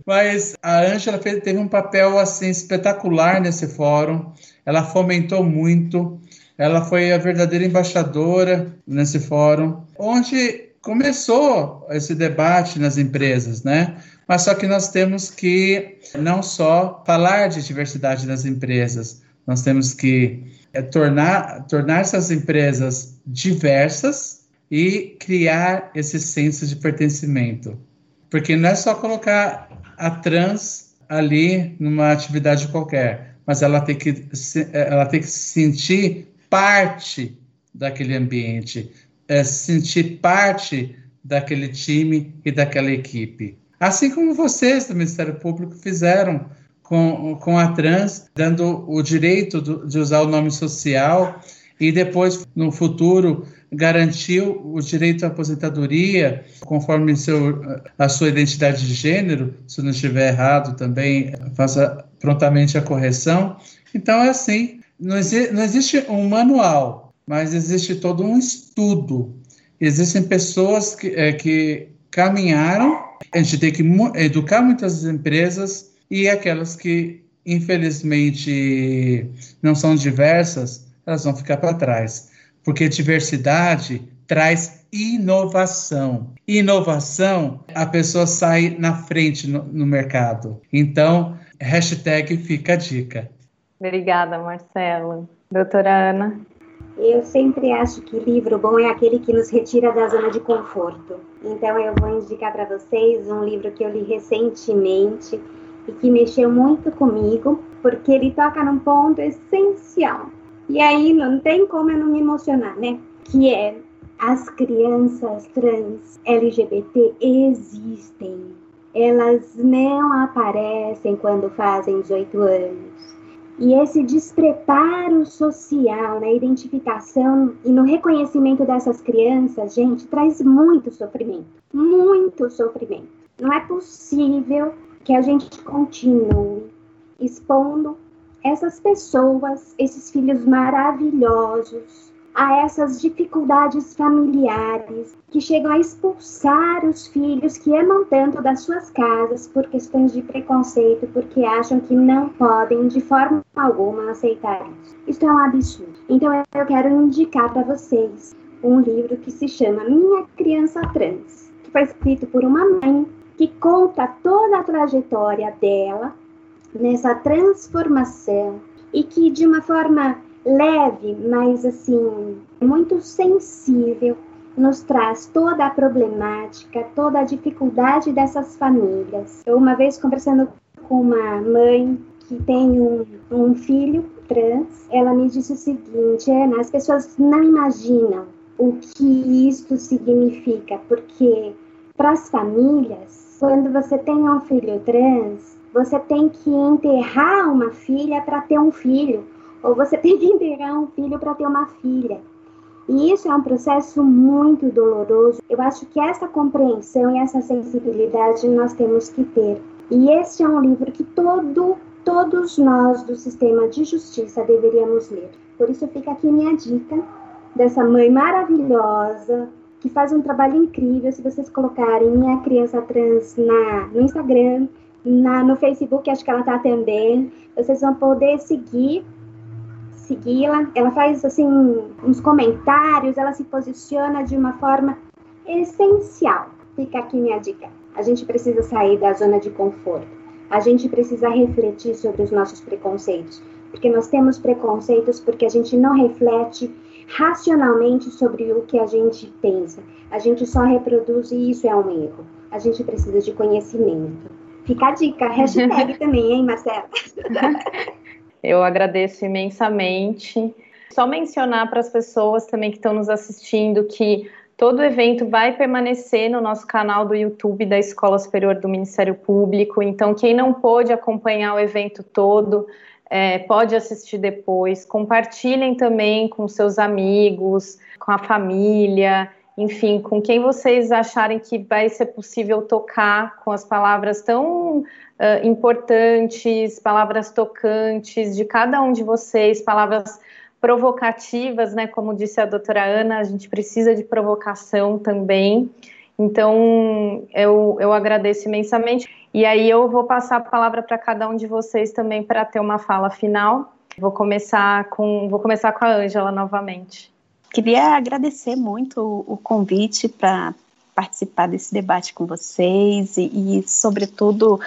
Mas a Ângela teve um papel assim espetacular nesse fórum. Ela fomentou muito. Ela foi a verdadeira embaixadora nesse fórum, onde começou esse debate nas empresas, né? Mas só que nós temos que não só falar de diversidade nas empresas, nós temos que é, tornar, tornar essas empresas diversas e criar esse senso de pertencimento. Porque não é só colocar a trans ali numa atividade qualquer, mas ela tem que, ela tem que se sentir parte daquele ambiente, é, sentir parte daquele time e daquela equipe. Assim como vocês do Ministério Público fizeram com, com a trans, dando o direito do, de usar o nome social e depois, no futuro, garantiu o direito à aposentadoria conforme seu, a sua identidade de gênero, se não estiver errado também, faça prontamente a correção. Então é assim, não, exi não existe um manual, mas existe todo um estudo. Existem pessoas que, é, que caminharam, a gente tem que educar muitas empresas e aquelas que infelizmente não são diversas, elas vão ficar para trás porque diversidade traz inovação. Inovação, a pessoa sai na frente no, no mercado. Então, hashtag fica a dica. Obrigada, Marcelo. Doutora Ana? Eu sempre acho que livro bom é aquele que nos retira da zona de conforto. Então eu vou indicar para vocês um livro que eu li recentemente e que mexeu muito comigo, porque ele toca num ponto essencial e aí não tem como eu não me emocionar, né? Que é as crianças trans LGBT existem. Elas não aparecem quando fazem 18 anos. E esse despreparo social na identificação e no reconhecimento dessas crianças, gente, traz muito sofrimento. Muito sofrimento. Não é possível que a gente continue expondo essas pessoas, esses filhos maravilhosos, a essas dificuldades familiares que chegam a expulsar os filhos que amam tanto das suas casas por questões de preconceito, porque acham que não podem de forma alguma aceitar isso. Isso é um absurdo. Então eu quero indicar para vocês um livro que se chama Minha Criança Trans, que foi escrito por uma mãe que conta toda a trajetória dela nessa transformação e que de uma forma leve, mas assim, muito sensível, nos traz toda a problemática, toda a dificuldade dessas famílias. Eu, uma vez conversando com uma mãe que tem um, um filho trans, ela me disse o seguinte: Ana, as pessoas não imaginam o que isso significa, porque para as famílias, quando você tem um filho trans, você tem que enterrar uma filha para ter um filho, ou você <laughs> tem que enterrar um filho para ter uma filha. E isso é um processo muito doloroso. Eu acho que essa compreensão e essa sensibilidade nós temos que ter. E este é um livro que todo, todos nós do sistema de justiça deveríamos ler. Por isso fica aqui minha dica dessa mãe maravilhosa que faz um trabalho incrível. Se vocês colocarem minha criança trans na, no Instagram, na, no Facebook, acho que ela está também, vocês vão poder seguir segui-la. Ela faz assim uns comentários, ela se posiciona de uma forma essencial. Fica aqui minha dica. A gente precisa sair da zona de conforto. A gente precisa refletir sobre os nossos preconceitos, porque nós temos preconceitos porque a gente não reflete racionalmente sobre o que a gente pensa. A gente só reproduz e isso é um erro. A gente precisa de conhecimento. Fica a dica, hashtag <laughs> também, hein, Marcela? <laughs> Eu agradeço imensamente. Só mencionar para as pessoas também que estão nos assistindo que todo o evento vai permanecer no nosso canal do YouTube da Escola Superior do Ministério Público. Então, quem não pôde acompanhar o evento todo, é, pode assistir depois. Compartilhem também com seus amigos, com a família, enfim, com quem vocês acharem que vai ser possível tocar com as palavras tão uh, importantes, palavras tocantes de cada um de vocês, palavras provocativas, né? Como disse a doutora Ana, a gente precisa de provocação também. Então, eu, eu agradeço imensamente. E aí, eu vou passar a palavra para cada um de vocês também para ter uma fala final. Vou começar com, vou começar com a Ângela novamente. Queria agradecer muito o convite para participar desse debate com vocês e, e sobretudo,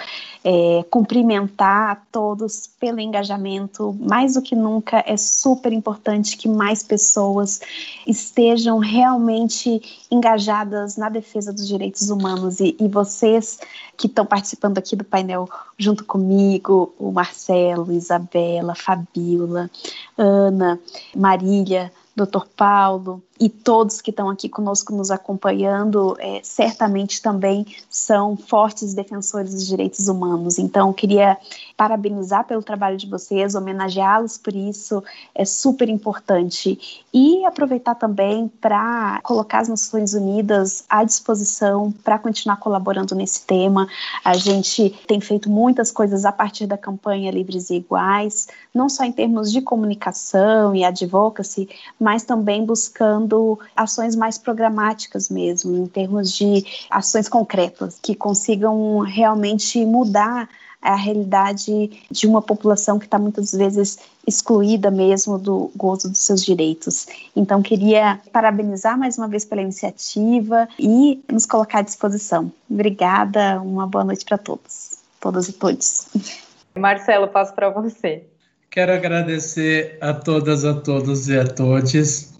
é, cumprimentar a todos pelo engajamento. Mais do que nunca, é super importante que mais pessoas estejam realmente engajadas na defesa dos direitos humanos e, e vocês que estão participando aqui do painel junto comigo, o Marcelo, Isabela, Fabiola, Ana, Marília, Dr. Paulo e todos que estão aqui conosco nos acompanhando, é, certamente também são fortes defensores dos direitos humanos. Então, queria parabenizar pelo trabalho de vocês, homenageá-los por isso, é super importante. E aproveitar também para colocar as Nações Unidas à disposição para continuar colaborando nesse tema. A gente tem feito muitas coisas a partir da campanha Livres e Iguais, não só em termos de comunicação e advocacy, mas também buscando ações mais programáticas mesmo, em termos de ações concretas que consigam realmente mudar a realidade de uma população que está muitas vezes excluída mesmo do gozo dos seus direitos. Então, queria parabenizar mais uma vez pela iniciativa e nos colocar à disposição. Obrigada, uma boa noite para todos, todas e todos. <laughs> Marcelo, passo para você. Quero agradecer a todas, a todos e a todos.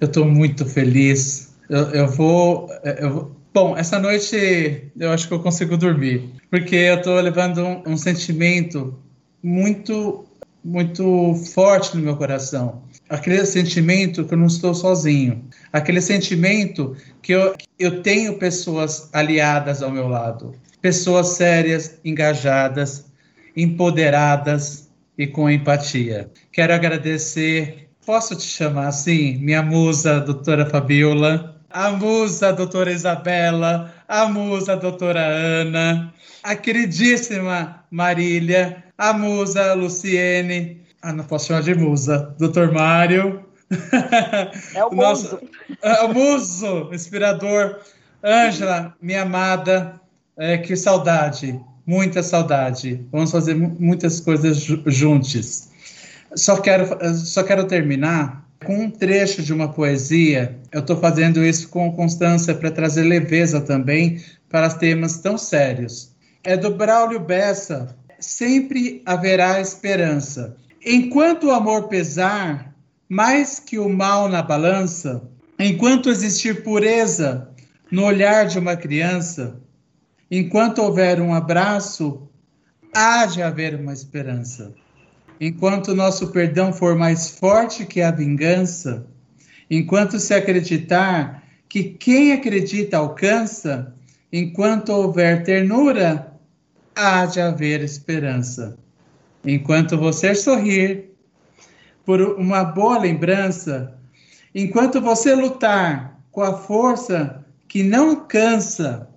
Eu estou muito feliz. Eu, eu, vou, eu, Bom, essa noite eu acho que eu consigo dormir, porque eu estou levando um, um, sentimento muito, muito forte no meu coração. Aquele sentimento que eu não estou sozinho. Aquele sentimento que eu, eu tenho pessoas aliadas ao meu lado. Pessoas sérias, engajadas, empoderadas, e com empatia. Quero agradecer, posso te chamar assim, minha musa, doutora Fabiola, a musa, doutora Isabela, a musa, doutora Ana, a queridíssima Marília, a musa Luciene, ah, não posso chamar de musa, doutor Mário. É o <laughs> Nosso, muso. É o muso, inspirador. Ângela, minha amada, é, que saudade muita saudade. Vamos fazer muitas coisas juntos. Só quero, só quero terminar com um trecho de uma poesia. Eu estou fazendo isso com constância para trazer leveza também para temas tão sérios. É do Braulio Bessa. Sempre haverá esperança. Enquanto o amor pesar mais que o mal na balança, enquanto existir pureza no olhar de uma criança, Enquanto houver um abraço, há de haver uma esperança. Enquanto nosso perdão for mais forte que a vingança, enquanto se acreditar que quem acredita alcança, Enquanto houver ternura, há de haver esperança. Enquanto você sorrir por uma boa lembrança, enquanto você lutar com a força que não cansa,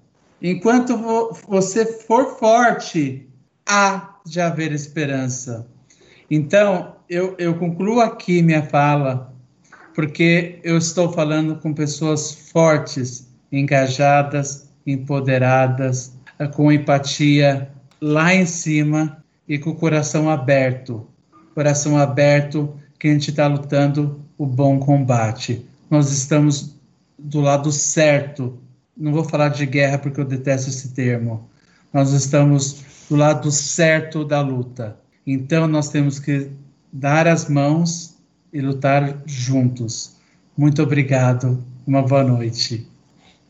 enquanto vo você for forte, há de haver esperança. Então, eu, eu concluo aqui minha fala, porque eu estou falando com pessoas fortes, engajadas, empoderadas, com empatia lá em cima e com o coração aberto. Coração aberto que a gente está lutando o bom combate. Nós estamos do lado certo. Não vou falar de guerra porque eu detesto esse termo. Nós estamos do lado certo da luta. Então nós temos que dar as mãos e lutar juntos. Muito obrigado. Uma boa noite.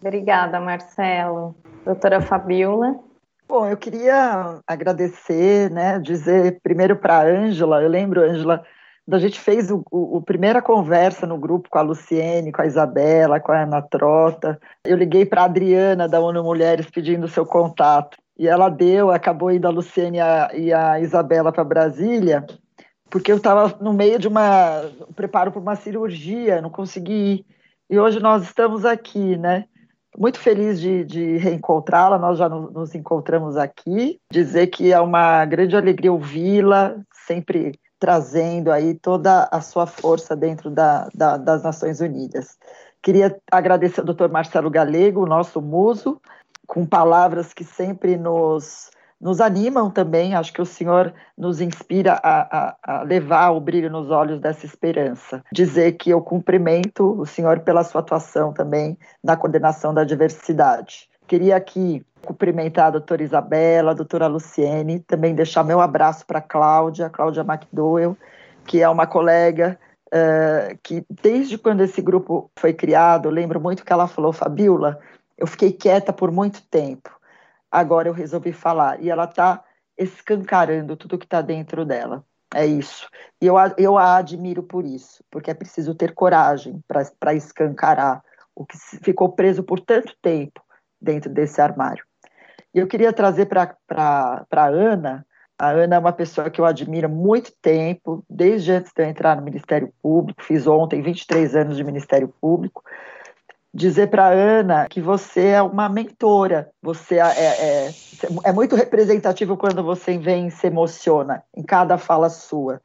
Obrigada, Marcelo. Doutora Fabiola. Bom, eu queria agradecer, né, dizer primeiro para a Ângela, eu lembro, Ângela, a gente fez o, o, o, primeira conversa no grupo com a Luciene, com a Isabela, com a Ana Trota. Eu liguei para a Adriana da ONU Mulheres pedindo seu contato. E ela deu, acabou indo a Luciene e a, e a Isabela para Brasília, porque eu estava no meio de uma preparo para uma cirurgia, não consegui ir. E hoje nós estamos aqui, né? Muito feliz de, de reencontrá-la, nós já no, nos encontramos aqui. Dizer que é uma grande alegria ouvi-la, sempre trazendo aí toda a sua força dentro da, da, das Nações Unidas. Queria agradecer ao Dr. Marcelo Galego, nosso muso, com palavras que sempre nos, nos animam também. Acho que o Senhor nos inspira a, a, a, levar o brilho nos olhos dessa esperança. Dizer que eu cumprimento o Senhor pela sua atuação também na coordenação da diversidade. Queria aqui cumprimentar a doutora Isabela, a doutora Luciene, também deixar meu abraço para a Cláudia, Cláudia McDowell, que é uma colega uh, que, desde quando esse grupo foi criado, lembro muito que ela falou, Fabiola, eu fiquei quieta por muito tempo, agora eu resolvi falar. E ela está escancarando tudo que está dentro dela. É isso. E eu, eu a admiro por isso, porque é preciso ter coragem para escancarar o que ficou preso por tanto tempo dentro desse armário. E eu queria trazer para a Ana, a Ana é uma pessoa que eu admiro muito tempo, desde antes de eu entrar no Ministério Público, fiz ontem 23 anos de Ministério Público, dizer para Ana que você é uma mentora, você é, é, é, é muito representativo quando você vem e se emociona em cada fala sua.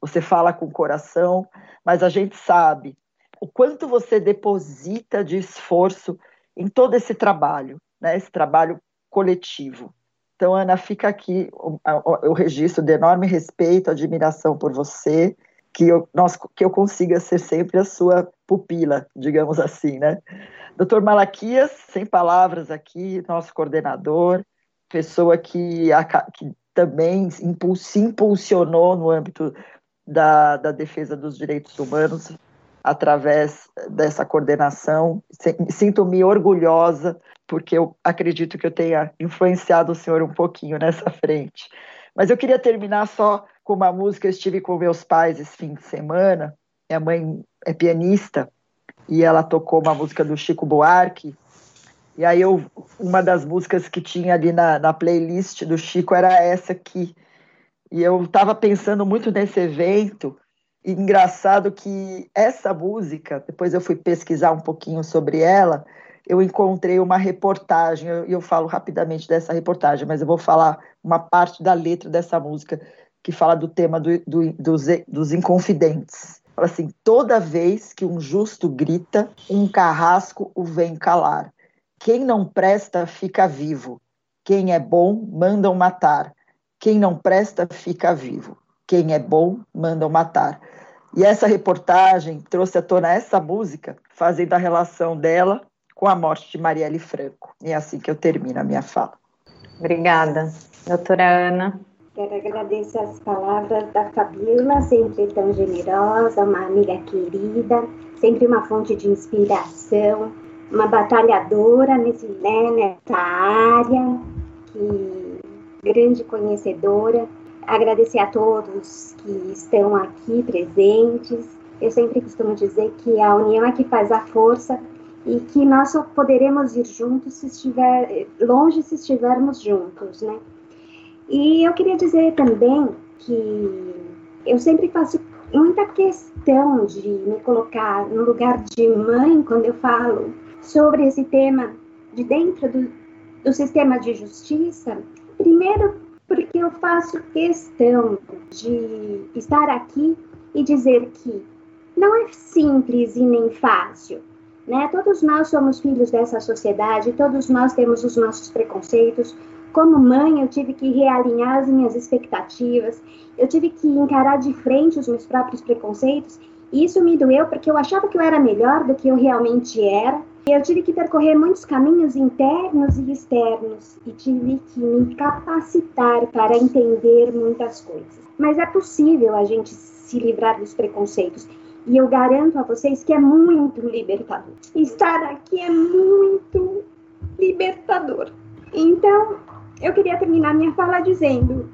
Você fala com o coração, mas a gente sabe o quanto você deposita de esforço em todo esse trabalho, né, esse trabalho coletivo. Então, Ana, fica aqui o, o registro de enorme respeito, admiração por você, que eu, nós, que eu consiga ser sempre a sua pupila, digamos assim, né? Doutor Malaquias, sem palavras aqui, nosso coordenador, pessoa que, que também se impulsionou no âmbito da, da defesa dos direitos humanos através dessa coordenação. Sinto-me orgulhosa porque eu acredito que eu tenha influenciado o senhor um pouquinho nessa frente. Mas eu queria terminar só com uma música. Eu estive com meus pais esse fim de semana. Minha mãe é pianista e ela tocou uma música do Chico Buarque. E aí eu, uma das músicas que tinha ali na, na playlist do Chico era essa aqui. E eu estava pensando muito nesse evento. E engraçado que essa música, depois eu fui pesquisar um pouquinho sobre ela, eu encontrei uma reportagem, e eu, eu, falo rapidamente dessa reportagem, mas eu vou falar uma parte da letra dessa música que fala do tema do, do, dos, dos inconfidentes. Fala assim: toda vez que um justo grita, um carrasco o vem calar. Quem não presta fica vivo. Quem é bom, mandam matar. Quem não presta fica vivo. Quem é bom, mandam matar. E essa reportagem trouxe à tona essa música, fazendo a relação dela com a morte de Marielle Franco. E é assim que eu termino a minha fala. Obrigada. Doutora Ana. Quero agradecer as palavras da Fabiola, sempre tão generosa, uma amiga querida, sempre uma fonte de inspiração, uma batalhadora nesse, né, nessa área, que grande conhecedora. Agradecer a todos que estão aqui presentes. Eu sempre costumo dizer que a união é que faz a força e que nós só poderemos ir juntos se estiver longe se estivermos juntos, né? E eu queria dizer também que eu sempre faço muita questão de me colocar no lugar de mãe quando eu falo sobre esse tema de dentro do, do sistema de justiça. Primeiro, porque eu faço questão de estar aqui e dizer que não é simples e nem fácil. Né? Todos nós somos filhos dessa sociedade, todos nós temos os nossos preconceitos. Como mãe, eu tive que realinhar as minhas expectativas, eu tive que encarar de frente os meus próprios preconceitos, e isso me doeu porque eu achava que eu era melhor do que eu realmente era. E eu tive que percorrer muitos caminhos internos e externos e tive que me capacitar para entender muitas coisas. Mas é possível a gente se livrar dos preconceitos. E eu garanto a vocês que é muito libertador. Estar aqui é muito libertador. Então, eu queria terminar minha fala dizendo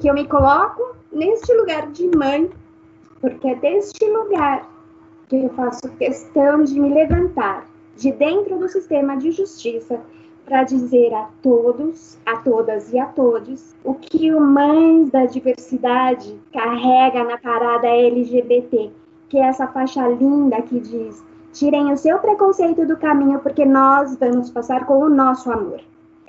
que eu me coloco neste lugar de mãe, porque é deste lugar que eu faço questão de me levantar de dentro do sistema de justiça para dizer a todos, a todas e a todos o que o Mães da Diversidade carrega na parada LGBT que é essa faixa linda que diz: tirem o seu preconceito do caminho, porque nós vamos passar com o nosso amor.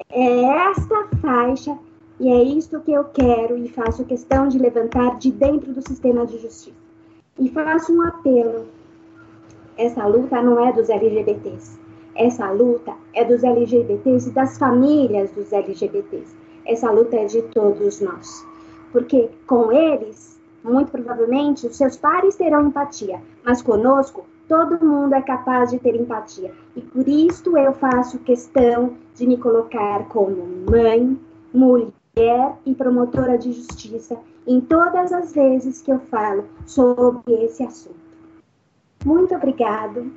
É esta faixa e é isto que eu quero e faço questão de levantar de dentro do sistema de justiça. E faço um apelo. Essa luta não é dos LGBTs. Essa luta é dos LGBTs e das famílias dos LGBTs. Essa luta é de todos nós. Porque com eles muito provavelmente, os seus pares terão empatia, mas conosco, todo mundo é capaz de ter empatia. E por isso eu faço questão de me colocar como mãe, mulher e promotora de justiça em todas as vezes que eu falo sobre esse assunto. Muito obrigado.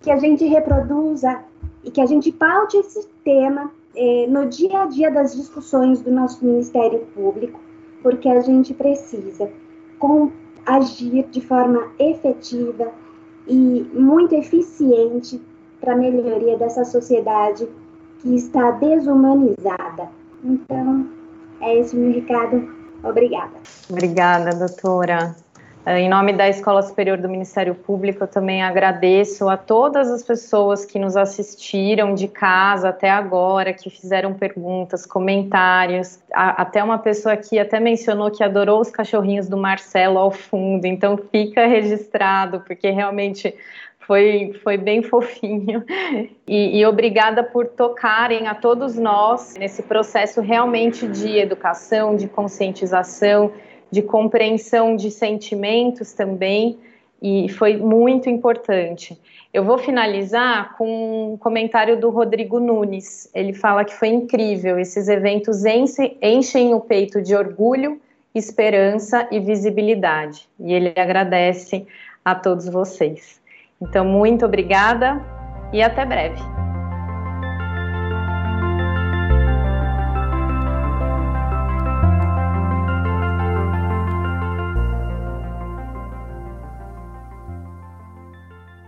Que a gente reproduza e que a gente paute esse tema eh, no dia a dia das discussões do nosso Ministério Público, porque a gente precisa com agir de forma efetiva e muito eficiente para a melhoria dessa sociedade que está desumanizada. Então, é esse o meu recado. Obrigada. Obrigada, doutora. Em nome da Escola Superior do Ministério Público, eu também agradeço a todas as pessoas que nos assistiram de casa até agora, que fizeram perguntas, comentários. até uma pessoa aqui até mencionou que adorou os cachorrinhos do Marcelo ao fundo, então fica registrado, porque realmente foi, foi bem <laughs> fofinho. E, e, obrigada por tocarem a todos nós nesse processo realmente de educação, de conscientização de compreensão de sentimentos também, e foi muito importante. Eu vou finalizar com um comentário do Rodrigo Nunes. Ele fala que foi incrível, esses eventos enchem, o peito de orgulho, esperança e visibilidade. E ele agradece a todos vocês. Então, muito obrigada e até breve.